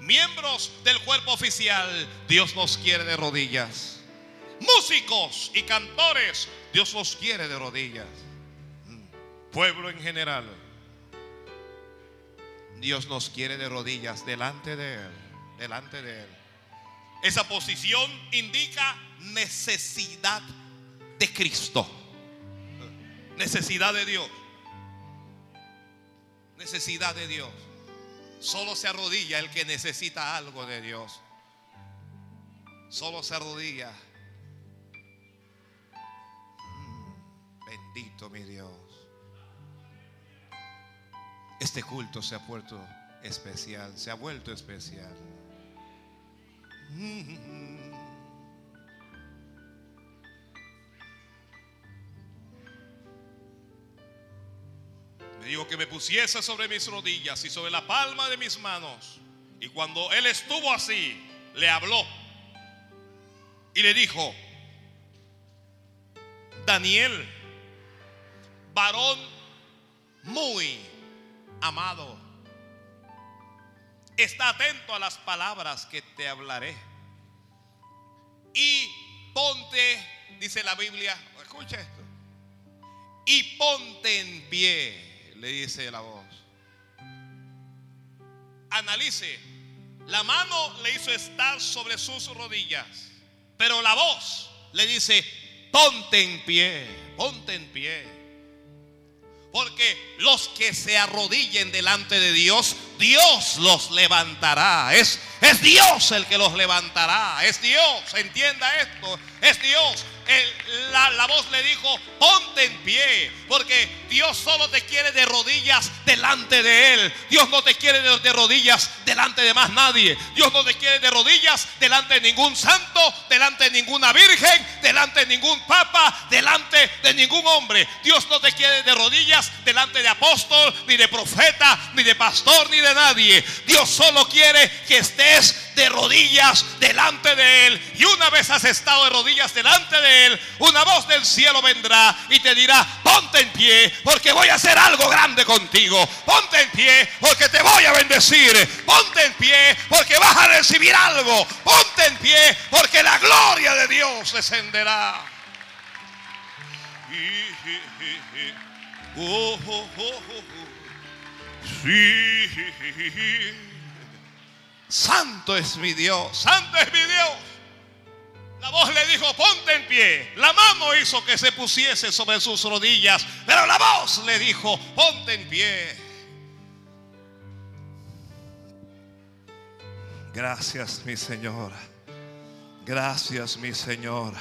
Miembros del cuerpo oficial. Dios nos quiere de rodillas músicos y cantores, Dios los quiere de rodillas. Pueblo en general, Dios nos quiere de rodillas delante de Él, delante de Él. Esa posición indica necesidad de Cristo, necesidad de Dios, necesidad de Dios. Solo se arrodilla el que necesita algo de Dios. Solo se arrodilla Bendito mi Dios. Este culto se ha vuelto especial, se ha vuelto especial. <laughs> Me dijo que me pusiese sobre mis rodillas y sobre la palma de mis manos. Y cuando él estuvo así, le habló y le dijo, Daniel, varón muy amado. Está atento a las palabras que te hablaré. Y ponte, dice la Biblia, escucha esto. Y ponte en pie, le dice la voz. Analice, la mano le hizo estar sobre sus rodillas, pero la voz le dice, ponte en pie, ponte en pie. Porque los que se arrodillen delante de Dios, Dios los levantará. Es, es Dios el que los levantará. Es Dios, entienda esto. Es Dios la, voz le dijo, ponte en pie, porque Dios solo te quiere de rodillas delante de Él. Dios no te quiere de, de, rodillas delante de más nadie. Dios no te quiere de rodillas delante de ningún santo, delante de ninguna virgen, delante de ningún papa, delante de ningún hombre. Dios no te quiere de rodillas delante de apóstol, ni de profeta, ni de pastor, ni de nadie. Dios solo quiere que estés de rodillas delante de Él. Y una vez has estado de rodillas delante de Él, una voz del cielo vendrá y te dirá, ponte en pie porque voy a hacer algo grande contigo. Ponte en pie porque te voy a bendecir. Ponte en pie porque vas a recibir algo. Ponte en pie porque la gloria de Dios descenderá. Oh, oh, oh, sí. Santo es mi Dios, santo es mi Dios. La voz le dijo, ponte en pie. La mano hizo que se pusiese sobre sus rodillas, pero la voz le dijo, ponte en pie. Gracias, mi Señor. Gracias, mi Señor.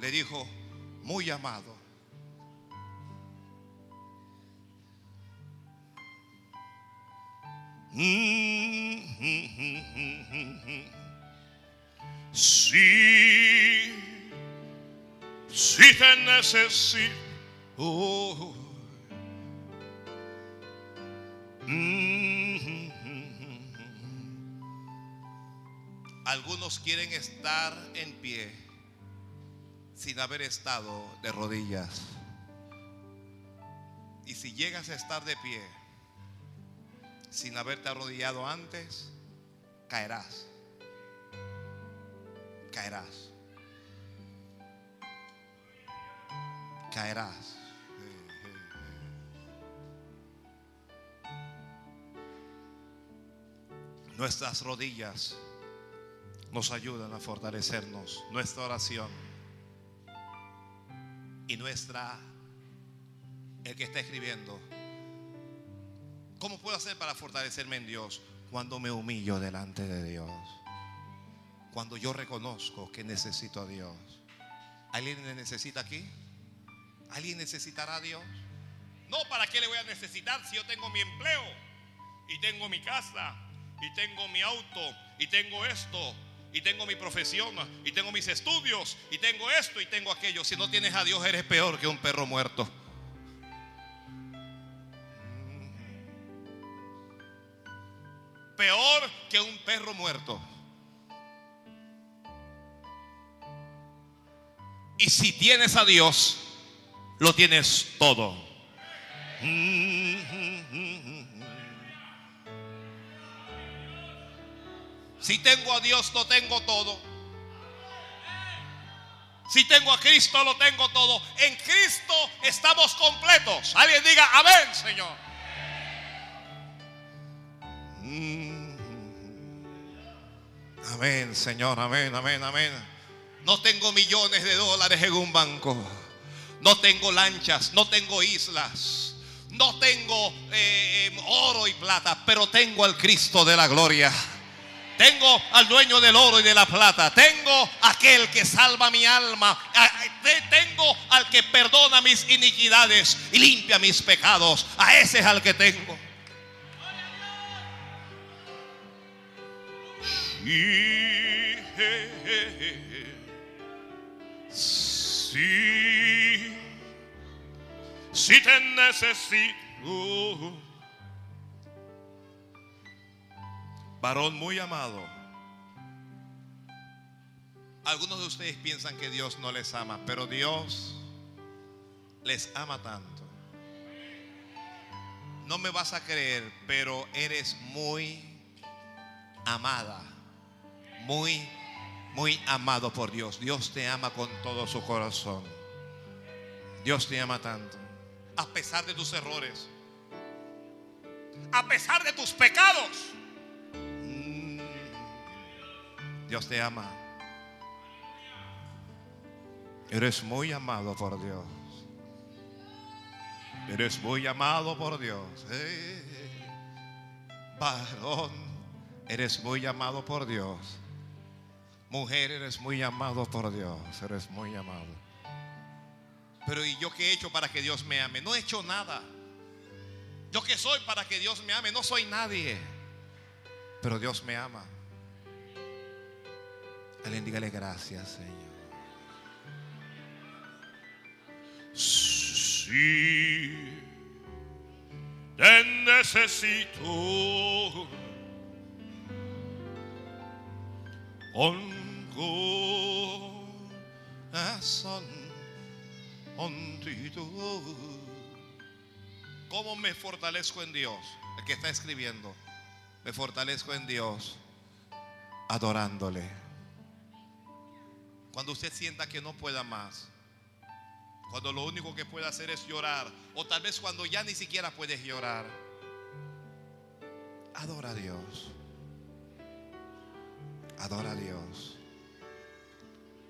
Le dijo, muy amado. Sí, sí te necesito. Oh. Algunos quieren estar en pie sin haber estado de rodillas. Y si llegas a estar de pie sin haberte arrodillado antes, caerás. Caerás. Caerás. Nuestras rodillas nos ayudan a fortalecernos. Nuestra oración y nuestra, el que está escribiendo, ¿cómo puedo hacer para fortalecerme en Dios? Cuando me humillo delante de Dios. Cuando yo reconozco que necesito a Dios. ¿Alguien me necesita aquí? ¿Alguien necesitará a Dios? No, ¿para qué le voy a necesitar si yo tengo mi empleo? Y tengo mi casa, y tengo mi auto, y tengo esto, y tengo mi profesión, y tengo mis estudios, y tengo esto, y tengo aquello. Si no tienes a Dios, eres peor que un perro muerto. Peor que un perro muerto. Y si tienes a Dios, lo tienes todo. Si tengo a Dios, lo tengo todo. Si tengo a Cristo, lo tengo todo. En Cristo estamos completos. Alguien diga, amén, Señor. Amén, Señor, amén, amén, amén. No tengo millones de dólares en un banco. No tengo lanchas, no tengo islas. No tengo eh, eh, oro y plata, pero tengo al Cristo de la gloria. Tengo al dueño del oro y de la plata. Tengo aquel que salva mi alma. Tengo al que perdona mis iniquidades y limpia mis pecados. A ese es al que tengo. Sí te necesito. varón muy amado. Algunos de ustedes piensan que Dios no les ama, pero Dios les ama tanto. No me vas a creer, pero eres muy amada, muy, muy amado por Dios. Dios te ama con todo su corazón. Dios te ama tanto. A pesar de tus errores. A pesar de tus pecados. Dios te ama. Eres muy amado por Dios. Eres muy amado por Dios. Eh, varón, eres muy amado por Dios. Mujer, eres muy amado por Dios. Eres muy amado. Pero ¿y yo qué he hecho para que Dios me ame? No he hecho nada. Yo qué soy para que Dios me ame. No soy nadie. Pero Dios me ama. Alguien dígale gracias, Señor. Sí, te necesito con corazón. ¿Cómo me fortalezco en Dios? El que está escribiendo. Me fortalezco en Dios adorándole. Cuando usted sienta que no pueda más. Cuando lo único que puede hacer es llorar. O tal vez cuando ya ni siquiera puedes llorar. Adora a Dios. Adora a Dios.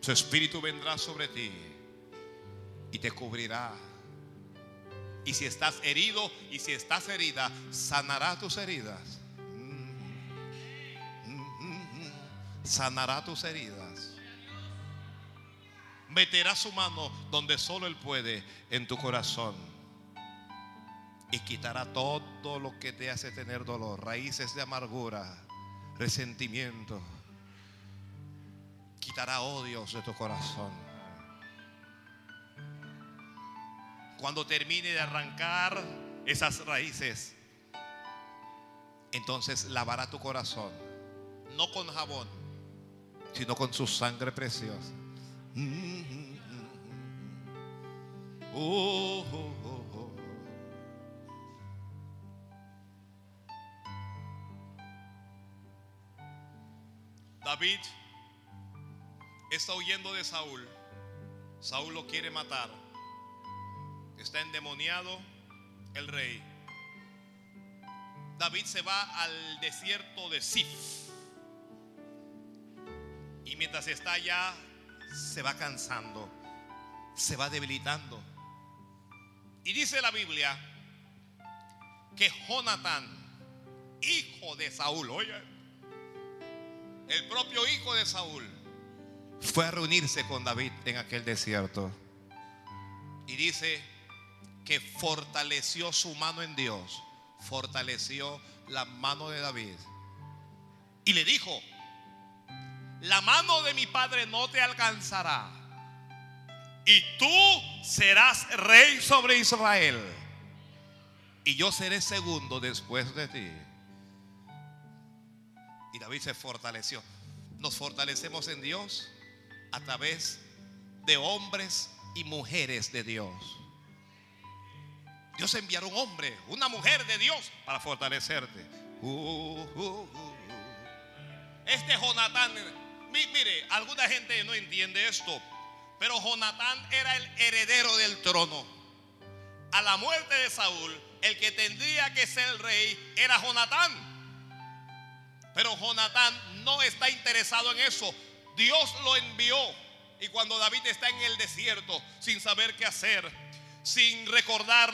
Su espíritu vendrá sobre ti y te cubrirá. Y si estás herido y si estás herida, sanará tus heridas. Sanará tus heridas. Meterá su mano donde solo Él puede en tu corazón. Y quitará todo lo que te hace tener dolor, raíces de amargura, resentimiento. Quitará odios de tu corazón. Cuando termine de arrancar esas raíces, entonces lavará tu corazón, no con jabón, sino con su sangre preciosa. David está huyendo de Saúl. Saúl lo quiere matar está endemoniado el rey. David se va al desierto de Sif. Y mientras está allá, se va cansando, se va debilitando. Y dice la Biblia que Jonatán, hijo de Saúl, oye, el propio hijo de Saúl, fue a reunirse con David en aquel desierto. Y dice que fortaleció su mano en Dios, fortaleció la mano de David. Y le dijo, la mano de mi padre no te alcanzará. Y tú serás rey sobre Israel. Y yo seré segundo después de ti. Y David se fortaleció. Nos fortalecemos en Dios a través de hombres y mujeres de Dios. Dios enviará un hombre, una mujer de Dios para fortalecerte. Uh, uh, uh, este Jonatán, mire, alguna gente no entiende esto, pero Jonatán era el heredero del trono. A la muerte de Saúl, el que tendría que ser el rey era Jonatán. Pero Jonatán no está interesado en eso. Dios lo envió. Y cuando David está en el desierto sin saber qué hacer, sin recordar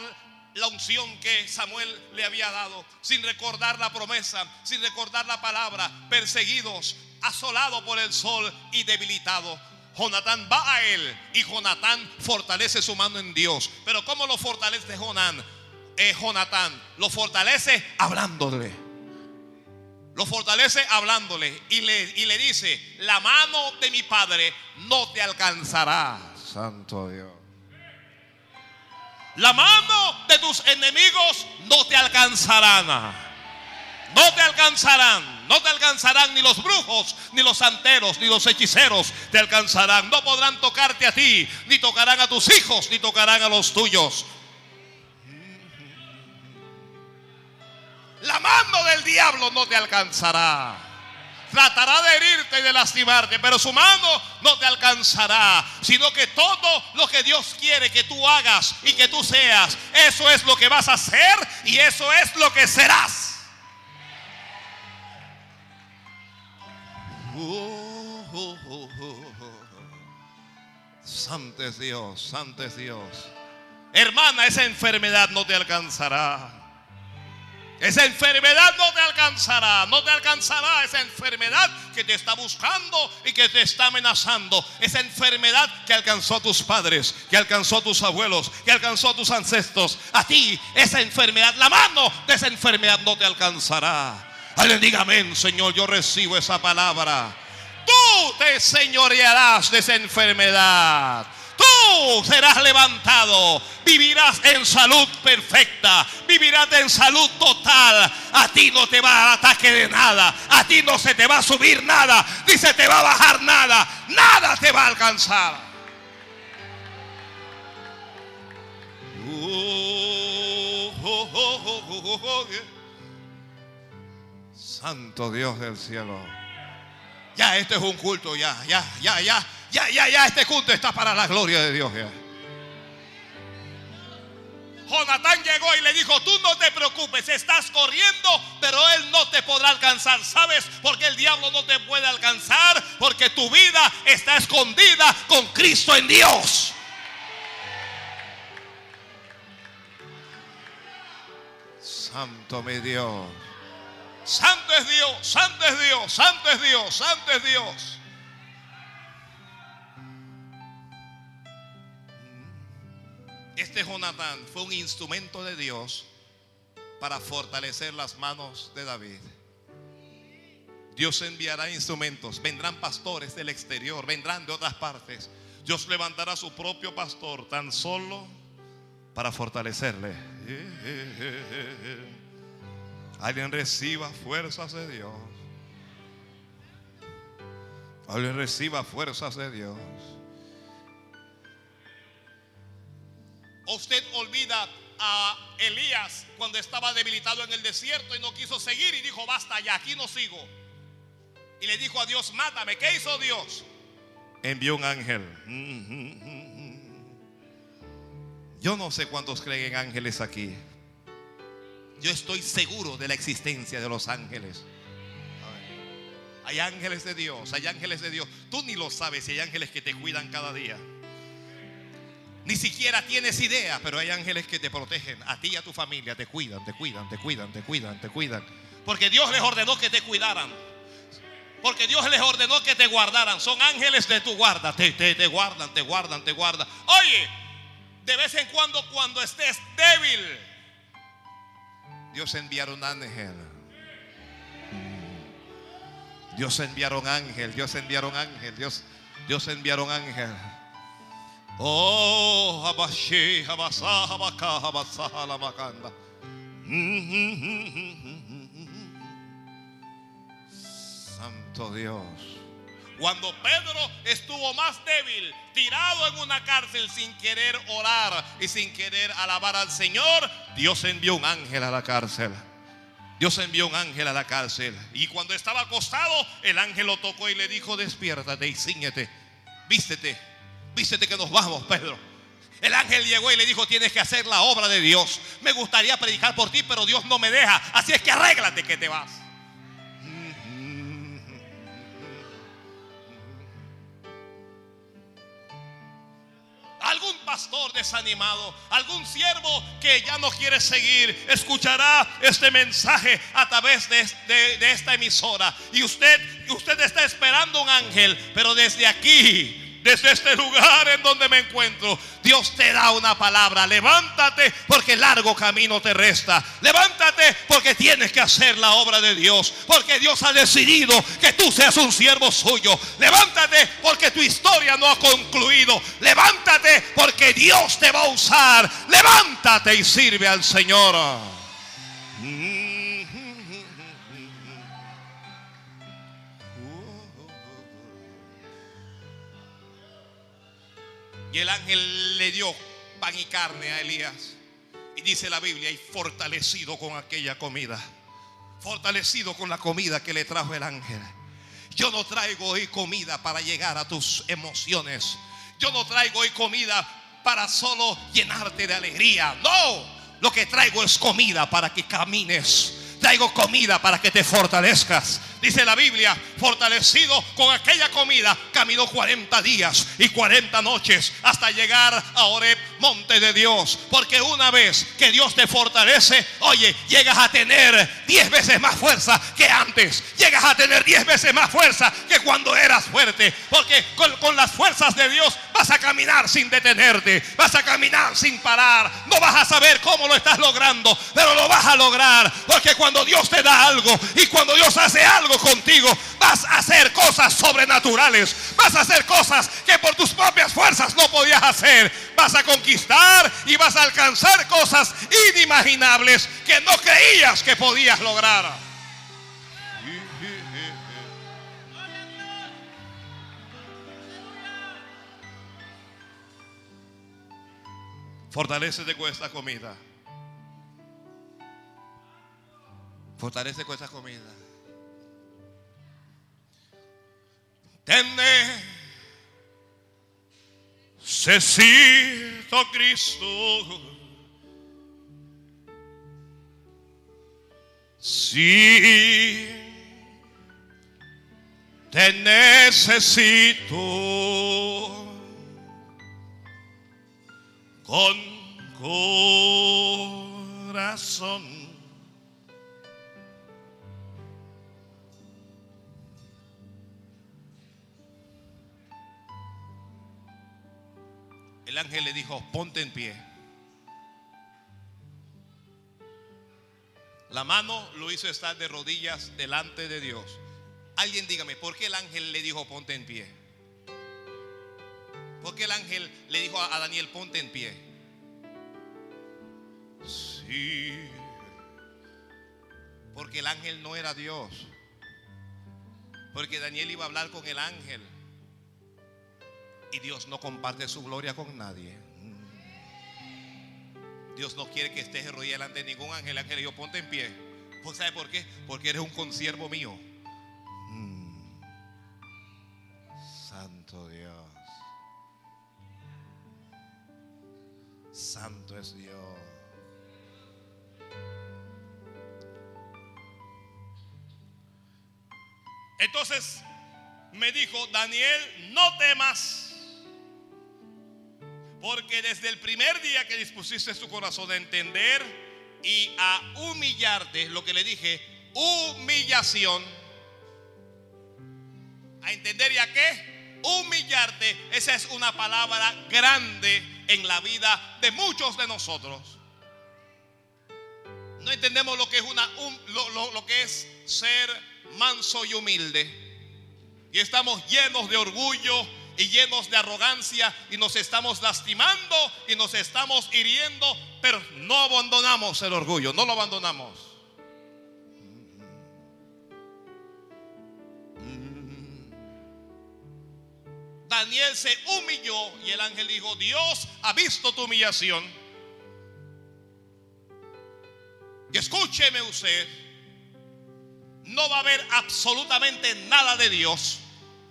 la unción que Samuel le había dado, sin recordar la promesa, sin recordar la palabra, perseguidos, asolados por el sol y debilitados. Jonatán va a él y Jonatán fortalece su mano en Dios. Pero ¿cómo lo fortalece Jonatán? Eh, Jonatán lo fortalece hablándole. Lo fortalece hablándole y le, y le dice, la mano de mi padre no te alcanzará. Santo Dios. La mano de tus enemigos no te alcanzarán. No te alcanzarán. No te alcanzarán ni los brujos, ni los santeros, ni los hechiceros te alcanzarán. No podrán tocarte a ti, ni tocarán a tus hijos, ni tocarán a los tuyos. La mano del diablo no te alcanzará tratará de herirte y de lastimarte, pero su mano no te alcanzará, sino que todo lo que Dios quiere que tú hagas y que tú seas, eso es lo que vas a hacer y eso es lo que serás. santo es Dios, santo es Dios. Hermana, esa enfermedad no te alcanzará. Esa enfermedad no te alcanzará, no te alcanzará esa enfermedad que te está buscando y que te está amenazando. Esa enfermedad que alcanzó a tus padres, que alcanzó a tus abuelos, que alcanzó a tus ancestros. A ti, esa enfermedad, la mano de esa enfermedad no te alcanzará. Alguien diga amén, Señor, yo recibo esa palabra. Tú te señorearás de esa enfermedad tú serás levantado, vivirás en salud perfecta, vivirás en salud total. A ti no te va a ataque de nada, a ti no se te va a subir nada, ni se te va a bajar nada, nada te va a alcanzar. Santo Dios del cielo. Ya, este es un culto, ya, ya, ya, ya. Ya, ya, ya, este culto está para la gloria de Dios. Jonatán llegó y le dijo, tú no te preocupes, estás corriendo, pero él no te podrá alcanzar. ¿Sabes por qué el diablo no te puede alcanzar? porque tu vida está escondida con Cristo en Dios. Santo mi Dios. Santo es Dios, santo es Dios, santo es Dios, santo es Dios. Este Jonatán fue un instrumento de Dios para fortalecer las manos de David. Dios enviará instrumentos, vendrán pastores del exterior, vendrán de otras partes. Dios levantará su propio pastor tan solo para fortalecerle. <laughs> Alguien reciba fuerzas de Dios. Alguien reciba fuerzas de Dios. Usted olvida a Elías cuando estaba debilitado en el desierto y no quiso seguir y dijo, basta ya, aquí no sigo. Y le dijo a Dios, mátame. ¿Qué hizo Dios? Envió un ángel. Yo no sé cuántos creen en ángeles aquí. Yo estoy seguro de la existencia de los ángeles. Hay ángeles de Dios, hay ángeles de Dios. Tú ni lo sabes si hay ángeles que te cuidan cada día. Ni siquiera tienes idea, pero hay ángeles que te protegen. A ti y a tu familia te cuidan, te cuidan, te cuidan, te cuidan, te cuidan. Porque Dios les ordenó que te cuidaran. Porque Dios les ordenó que te guardaran. Son ángeles de tu guarda. Te, te, te guardan, te guardan, te guardan. Oye, de vez en cuando cuando estés débil, Dios enviará un ángel. Dios enviará un ángel, Dios enviará un ángel, Dios, Dios enviará un ángel. Oh, abashi, abasa, abaka, abasa, la macanda. Santo Dios. Cuando Pedro estuvo más débil, tirado en una cárcel sin querer orar y sin querer alabar al Señor, Dios envió un ángel a la cárcel. Dios envió un ángel a la cárcel. Y cuando estaba acostado, el ángel lo tocó y le dijo, despiértate y ciñete, vístete, vístete que nos vamos, Pedro. El ángel llegó y le dijo, tienes que hacer la obra de Dios. Me gustaría predicar por ti, pero Dios no me deja. Así es que arréglate que te vas. algún pastor desanimado, algún siervo que ya no quiere seguir, escuchará este mensaje a través de, de, esta emisora. Y usted, usted está esperando un ángel, pero desde aquí desde este lugar en donde me encuentro, Dios te da una palabra. Levántate porque largo camino te resta. Levántate porque tienes que hacer la obra de Dios. Porque Dios ha decidido que tú seas un siervo suyo. Levántate porque tu historia no ha concluido. Levántate porque Dios te va a usar. Levántate y sirve al Señor. Y el ángel le dio pan y carne a Elías. Y dice la Biblia, y fortalecido con aquella comida. Fortalecido con la comida que le trajo el ángel. Yo no traigo hoy comida para llegar a tus emociones. Yo no traigo hoy comida para solo llenarte de alegría. No, lo que traigo es comida para que camines. Traigo comida para que te fortalezcas. Dice la Biblia, fortalecido con aquella comida, caminó 40 días y 40 noches hasta llegar a Oreb, monte de Dios. Porque una vez que Dios te fortalece, oye, llegas a tener 10 veces más fuerza que antes. Llegas a tener 10 veces más fuerza que cuando eras fuerte. Porque con, con las fuerzas de Dios vas a caminar sin detenerte. Vas a caminar sin parar. No vas a saber cómo lo estás logrando, pero lo vas a lograr. Porque cuando Dios te da algo y cuando Dios hace algo, contigo, vas a hacer cosas sobrenaturales. Vas a hacer cosas que por tus propias fuerzas no podías hacer. Vas a conquistar y vas a alcanzar cosas inimaginables que no creías que podías lograr. Fortalecete con esta comida. Fortalece con esta comida. necesito Cristo. Sí, te necesito con corazón. El ángel le dijo, ponte en pie. La mano lo hizo estar de rodillas delante de Dios. Alguien dígame, ¿por qué el ángel le dijo ponte en pie? ¿Por qué el ángel le dijo a Daniel ponte en pie? Sí. Porque el ángel no era Dios. Porque Daniel iba a hablar con el ángel. Y Dios no comparte su gloria con nadie. Dios no quiere que estés de delante de ningún ángel. El ángel dijo, ponte en pie. ¿Pues sabe por qué? Porque eres un consiervo mío. Mm. Santo Dios. Santo es Dios. Entonces me dijo, Daniel, no temas. Porque desde el primer día que dispusiste tu corazón a entender y a humillarte, lo que le dije, humillación, a entender y a qué, humillarte, esa es una palabra grande en la vida de muchos de nosotros. No entendemos lo que es una lo, lo que es ser manso y humilde. Y estamos llenos de orgullo y llenos de arrogancia y nos estamos lastimando y nos estamos hiriendo, pero no abandonamos el orgullo, no lo abandonamos. Daniel se humilló y el ángel dijo, Dios ha visto tu humillación. Y escúcheme usted, no va a haber absolutamente nada de Dios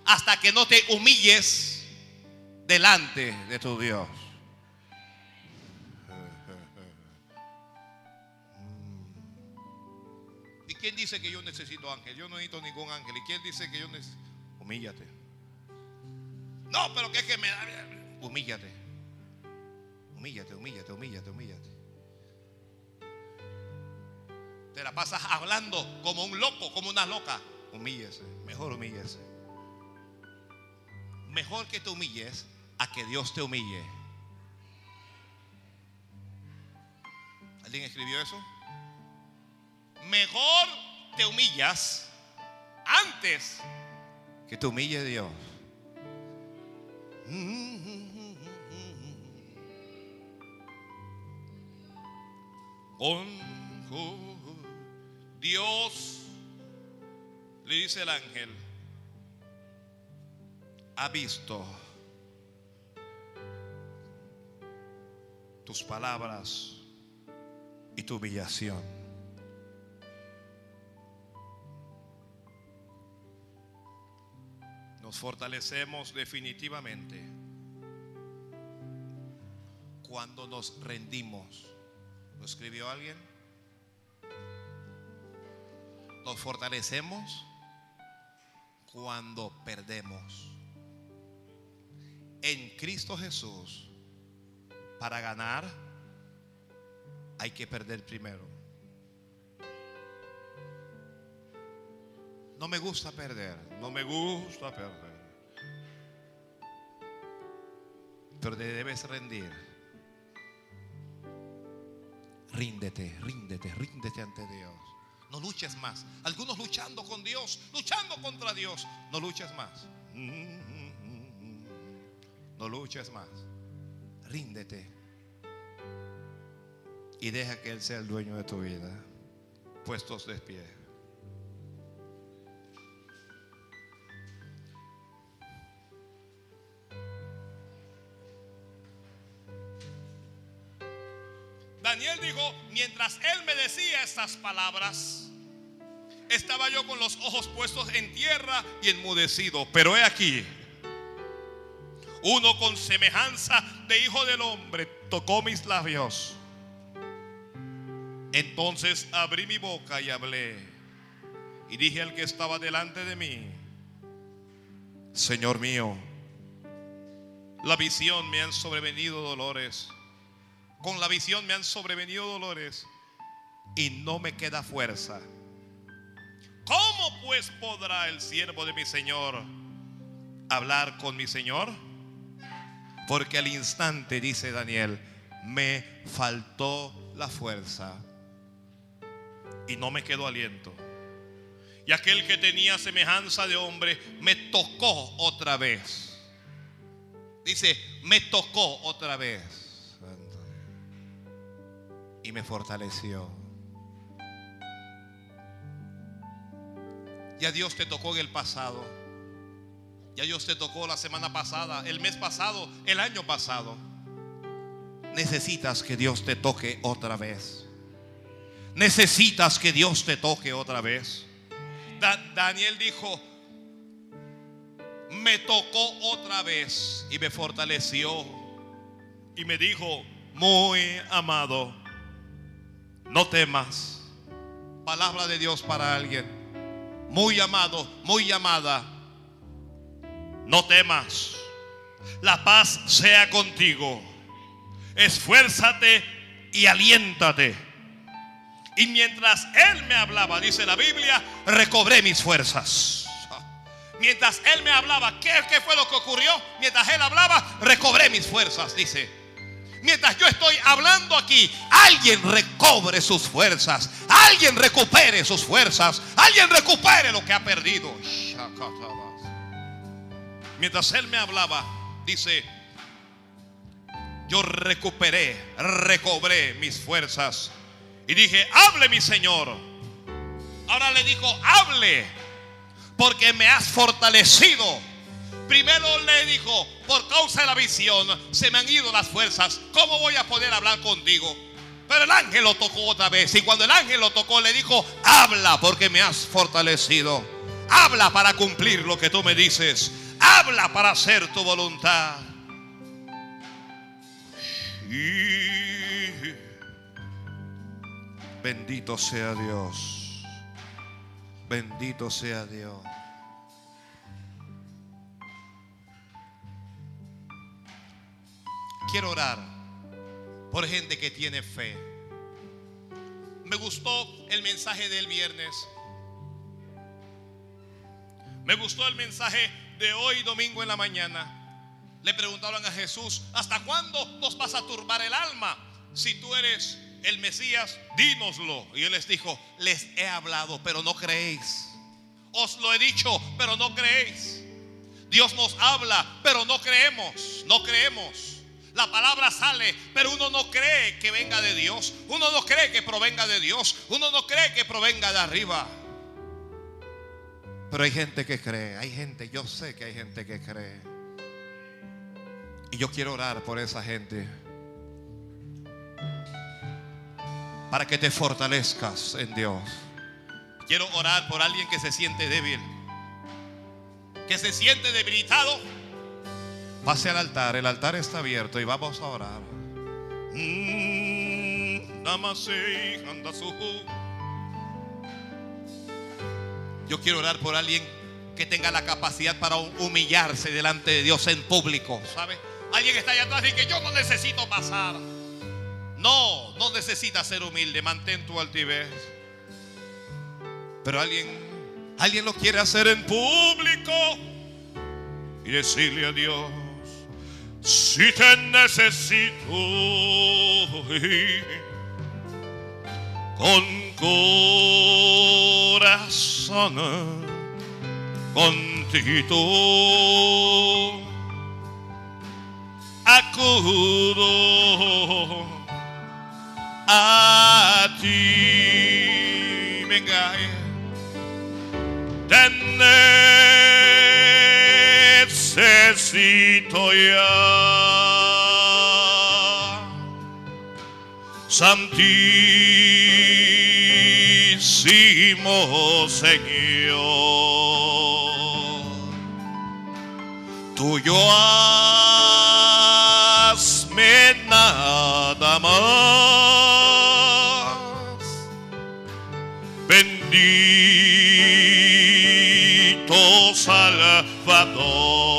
hasta que no te humilles delante de tu Dios. ¿Y quién dice que yo necesito ángel? Yo no necesito ningún ángel. ¿Y quién dice que yo necesito? Humíllate. No, pero que es que me da. Humíllate. Humíllate, humíllate, humíllate, humíllate. Te la pasas hablando como un loco, como una loca. Humíllese, mejor humíllese. Mejor que te humilles a que Dios te humille. ¿Alguien escribió eso? Mejor te humillas antes que te humille Dios. Dios le dice el ángel, ha visto tus palabras y tu humillación. Nos fortalecemos definitivamente cuando nos rendimos. ¿Lo escribió alguien? Nos fortalecemos cuando perdemos. En Cristo Jesús, para ganar, hay que perder primero. No me gusta perder, no me gusta perder. Pero te debes rendir. Ríndete, ríndete, ríndete ante Dios. No luches más. Algunos luchando con Dios, luchando contra Dios. No luches más. No luches más. Ríndete. Y deja que Él sea el dueño de tu vida. Puestos de pie. Daniel dijo, mientras él me decía estas palabras, estaba yo con los ojos puestos en tierra y enmudecido. Pero he aquí, uno con semejanza de hijo del hombre tocó mis labios. Entonces abrí mi boca y hablé. Y dije al que estaba delante de mí, Señor mío, la visión me han sobrevenido dolores. Con la visión me han sobrevenido dolores y no me queda fuerza. ¿Cómo pues podrá el siervo de mi Señor hablar con mi Señor? Porque al instante, dice Daniel, me faltó la fuerza y no me quedó aliento. Y aquel que tenía semejanza de hombre me tocó otra vez. Dice, me tocó otra vez. Y me fortaleció. Ya Dios te tocó en el pasado. Ya Dios te tocó la semana pasada, el mes pasado, el año pasado. Necesitas que Dios te toque otra vez. Necesitas que Dios te toque otra vez. Daniel dijo, me tocó otra vez y me fortaleció. Y me dijo, muy amado, no temas. Palabra de Dios para alguien. Muy amado, muy amada, no temas. La paz sea contigo. Esfuérzate y aliéntate y mientras él me hablaba, dice la Biblia, recobré mis fuerzas. Mientras él me hablaba, ¿qué, ¿qué, fue lo que ocurrió? Mientras él hablaba, recobré mis fuerzas, dice. Mientras yo estoy hablando aquí, alguien recobre sus fuerzas. Alguien recupere sus fuerzas. Alguien recupere lo que ha perdido. Mientras él me hablaba, dice, yo recuperé, recobré mis fuerzas y dije, hable mi Señor. Ahora le dijo, hable, porque me has fortalecido. Primero le dijo, por causa de la visión, se me han ido las fuerzas. ¿Cómo voy a poder hablar contigo? Pero el ángel lo tocó otra vez. Y cuando el ángel lo tocó, le dijo, habla, porque me has fortalecido. Habla para cumplir lo que tú me dices. Habla para hacer tu voluntad. Y Bendito sea Dios. Bendito sea Dios. Quiero orar por gente que tiene fe. Me gustó el mensaje del viernes. Me gustó el mensaje de hoy domingo en la mañana. Le preguntaron a Jesús, ¿hasta cuándo nos vas a turbar el alma si tú eres el Mesías, dínoslo. Y él les dijo, les he hablado, pero no creéis. Os lo he dicho, pero no creéis. Dios nos habla, pero no creemos, no creemos. La palabra sale, pero uno no cree que venga de Dios. Uno no cree que provenga de Dios. Uno no cree que provenga de arriba. Pero hay gente que cree, hay gente, yo sé que hay gente que cree. Y yo quiero orar por esa gente. para que te fortalezcas en Dios. Quiero orar por alguien que se siente débil, que se siente debilitado. Pase al altar, el altar está abierto y vamos a orar. Mm, Yo quiero orar por alguien que tenga la capacidad para humillarse delante de Dios en público, ¿sabe? Alguien está allá atrás y que yo no necesito pasar. No, no necesitas ser humilde, mantén tu altivez. Pero alguien, alguien lo quiere hacer en público y decirle a Dios, si te necesito <laughs> con corazón contigo acudo a ti. Venga, te necesito ya. Santísimo Señor, tuyo hazme nada más. Bendito Salvador.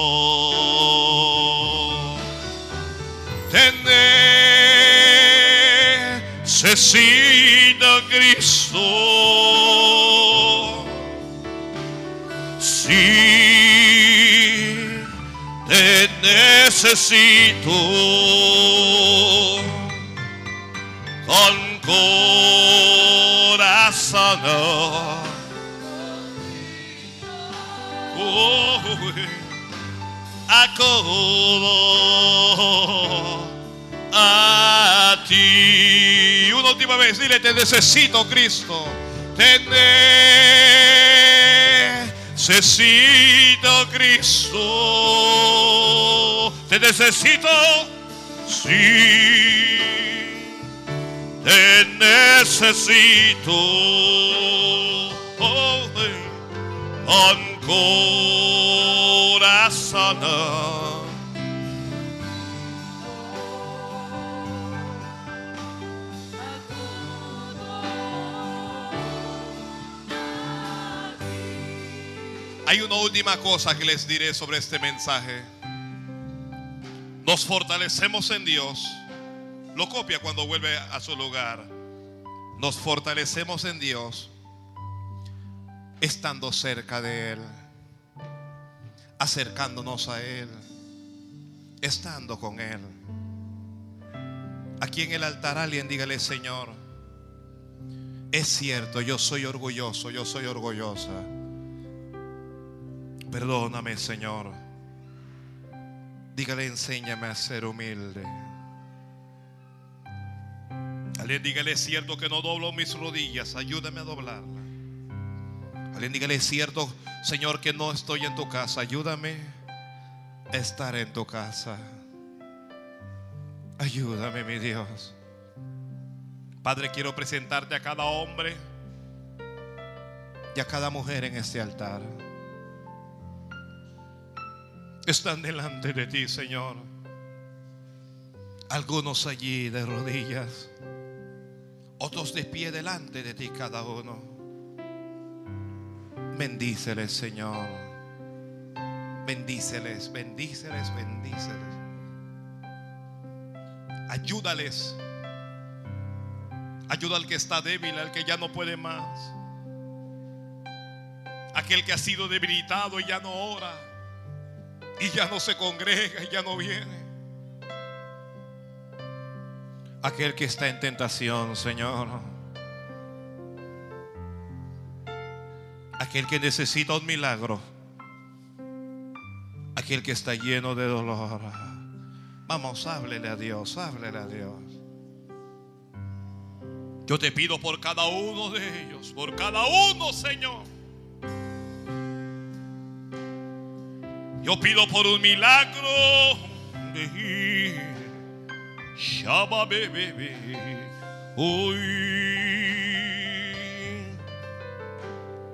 Cristo. Sí, te necesito con corazón. Oh, a ti. Una última vez, dile, te necesito, Cristo. Te necesito, Cristo. Te necesito, sí. Te necesito. Oh, con corazón. Hay una última cosa que les diré sobre este mensaje. Nos fortalecemos en Dios. Lo copia cuando vuelve a su lugar. Nos fortalecemos en Dios estando cerca de Él, acercándonos a Él, estando con Él. Aquí en el altar alguien dígale, Señor, es cierto, yo soy orgulloso, yo soy orgullosa. Perdóname, Señor. Dígale, enséñame a ser humilde. Alguien dígale, es cierto que no doblo mis rodillas, ayúdame a doblarla. Alguien dígale, es cierto, Señor, que no estoy en tu casa, ayúdame a estar en tu casa. Ayúdame, mi Dios. Padre, quiero presentarte a cada hombre y a cada mujer en este altar están delante de ti, Señor. Algunos allí de rodillas, otros de pie delante de ti cada uno. Bendíceles, Señor. Bendíceles, bendíceles, bendíceles. Ayúdales. Ayuda al que está débil, al que ya no puede más. Aquel que ha sido debilitado y ya no ora y ya no se congrega y ya no viene. Aquel que está en tentación, Señor. Aquel que necesita un milagro. Aquel que está lleno de dolor. Vamos, háblele a Dios, háblele a Dios. Yo te pido por cada uno de ellos, por cada uno, Señor. Yo pido por un milagro.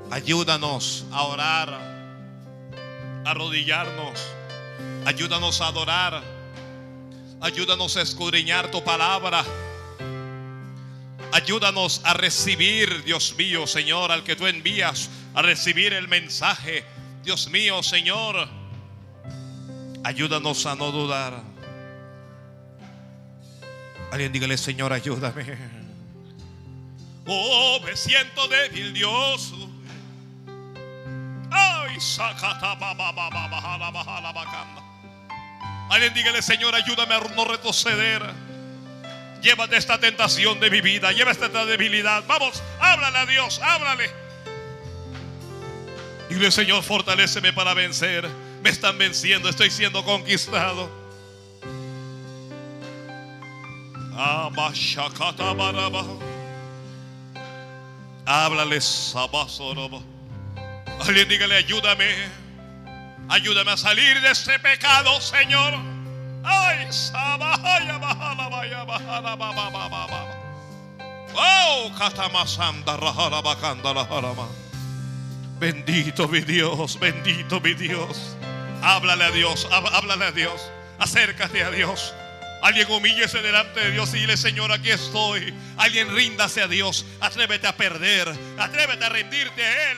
Ayúdanos a orar, a arrodillarnos. Ayúdanos a adorar. Ayúdanos a escudriñar tu palabra. Ayúdanos a recibir, Dios mío, Señor, al que tú envías, a recibir el mensaje. Dios mío, Señor, ayúdanos a no dudar. Alguien dígale, Señor, ayúdame. Oh, me siento débil, Dios. Ay, sacata, Alguien dígale, Señor, ayúdame a no retroceder. Llévate esta tentación de mi vida, llévate esta debilidad. Vamos, háblale a Dios, háblale. Dile, Señor, fortaleceme para vencer. Me están venciendo, estoy siendo conquistado. Háblale, Sabasoroba. Alguien dígale, ayúdame. Ayúdame a salir de este pecado, Señor. Ay, Oh. Bendito mi Dios, bendito mi Dios. Háblale a Dios, háblale a Dios. Acércate a Dios. Alguien humíllese delante de Dios y dile, Señor, aquí estoy. Alguien ríndase a Dios. Atrévete a perder. Atrévete a rendirte a Él.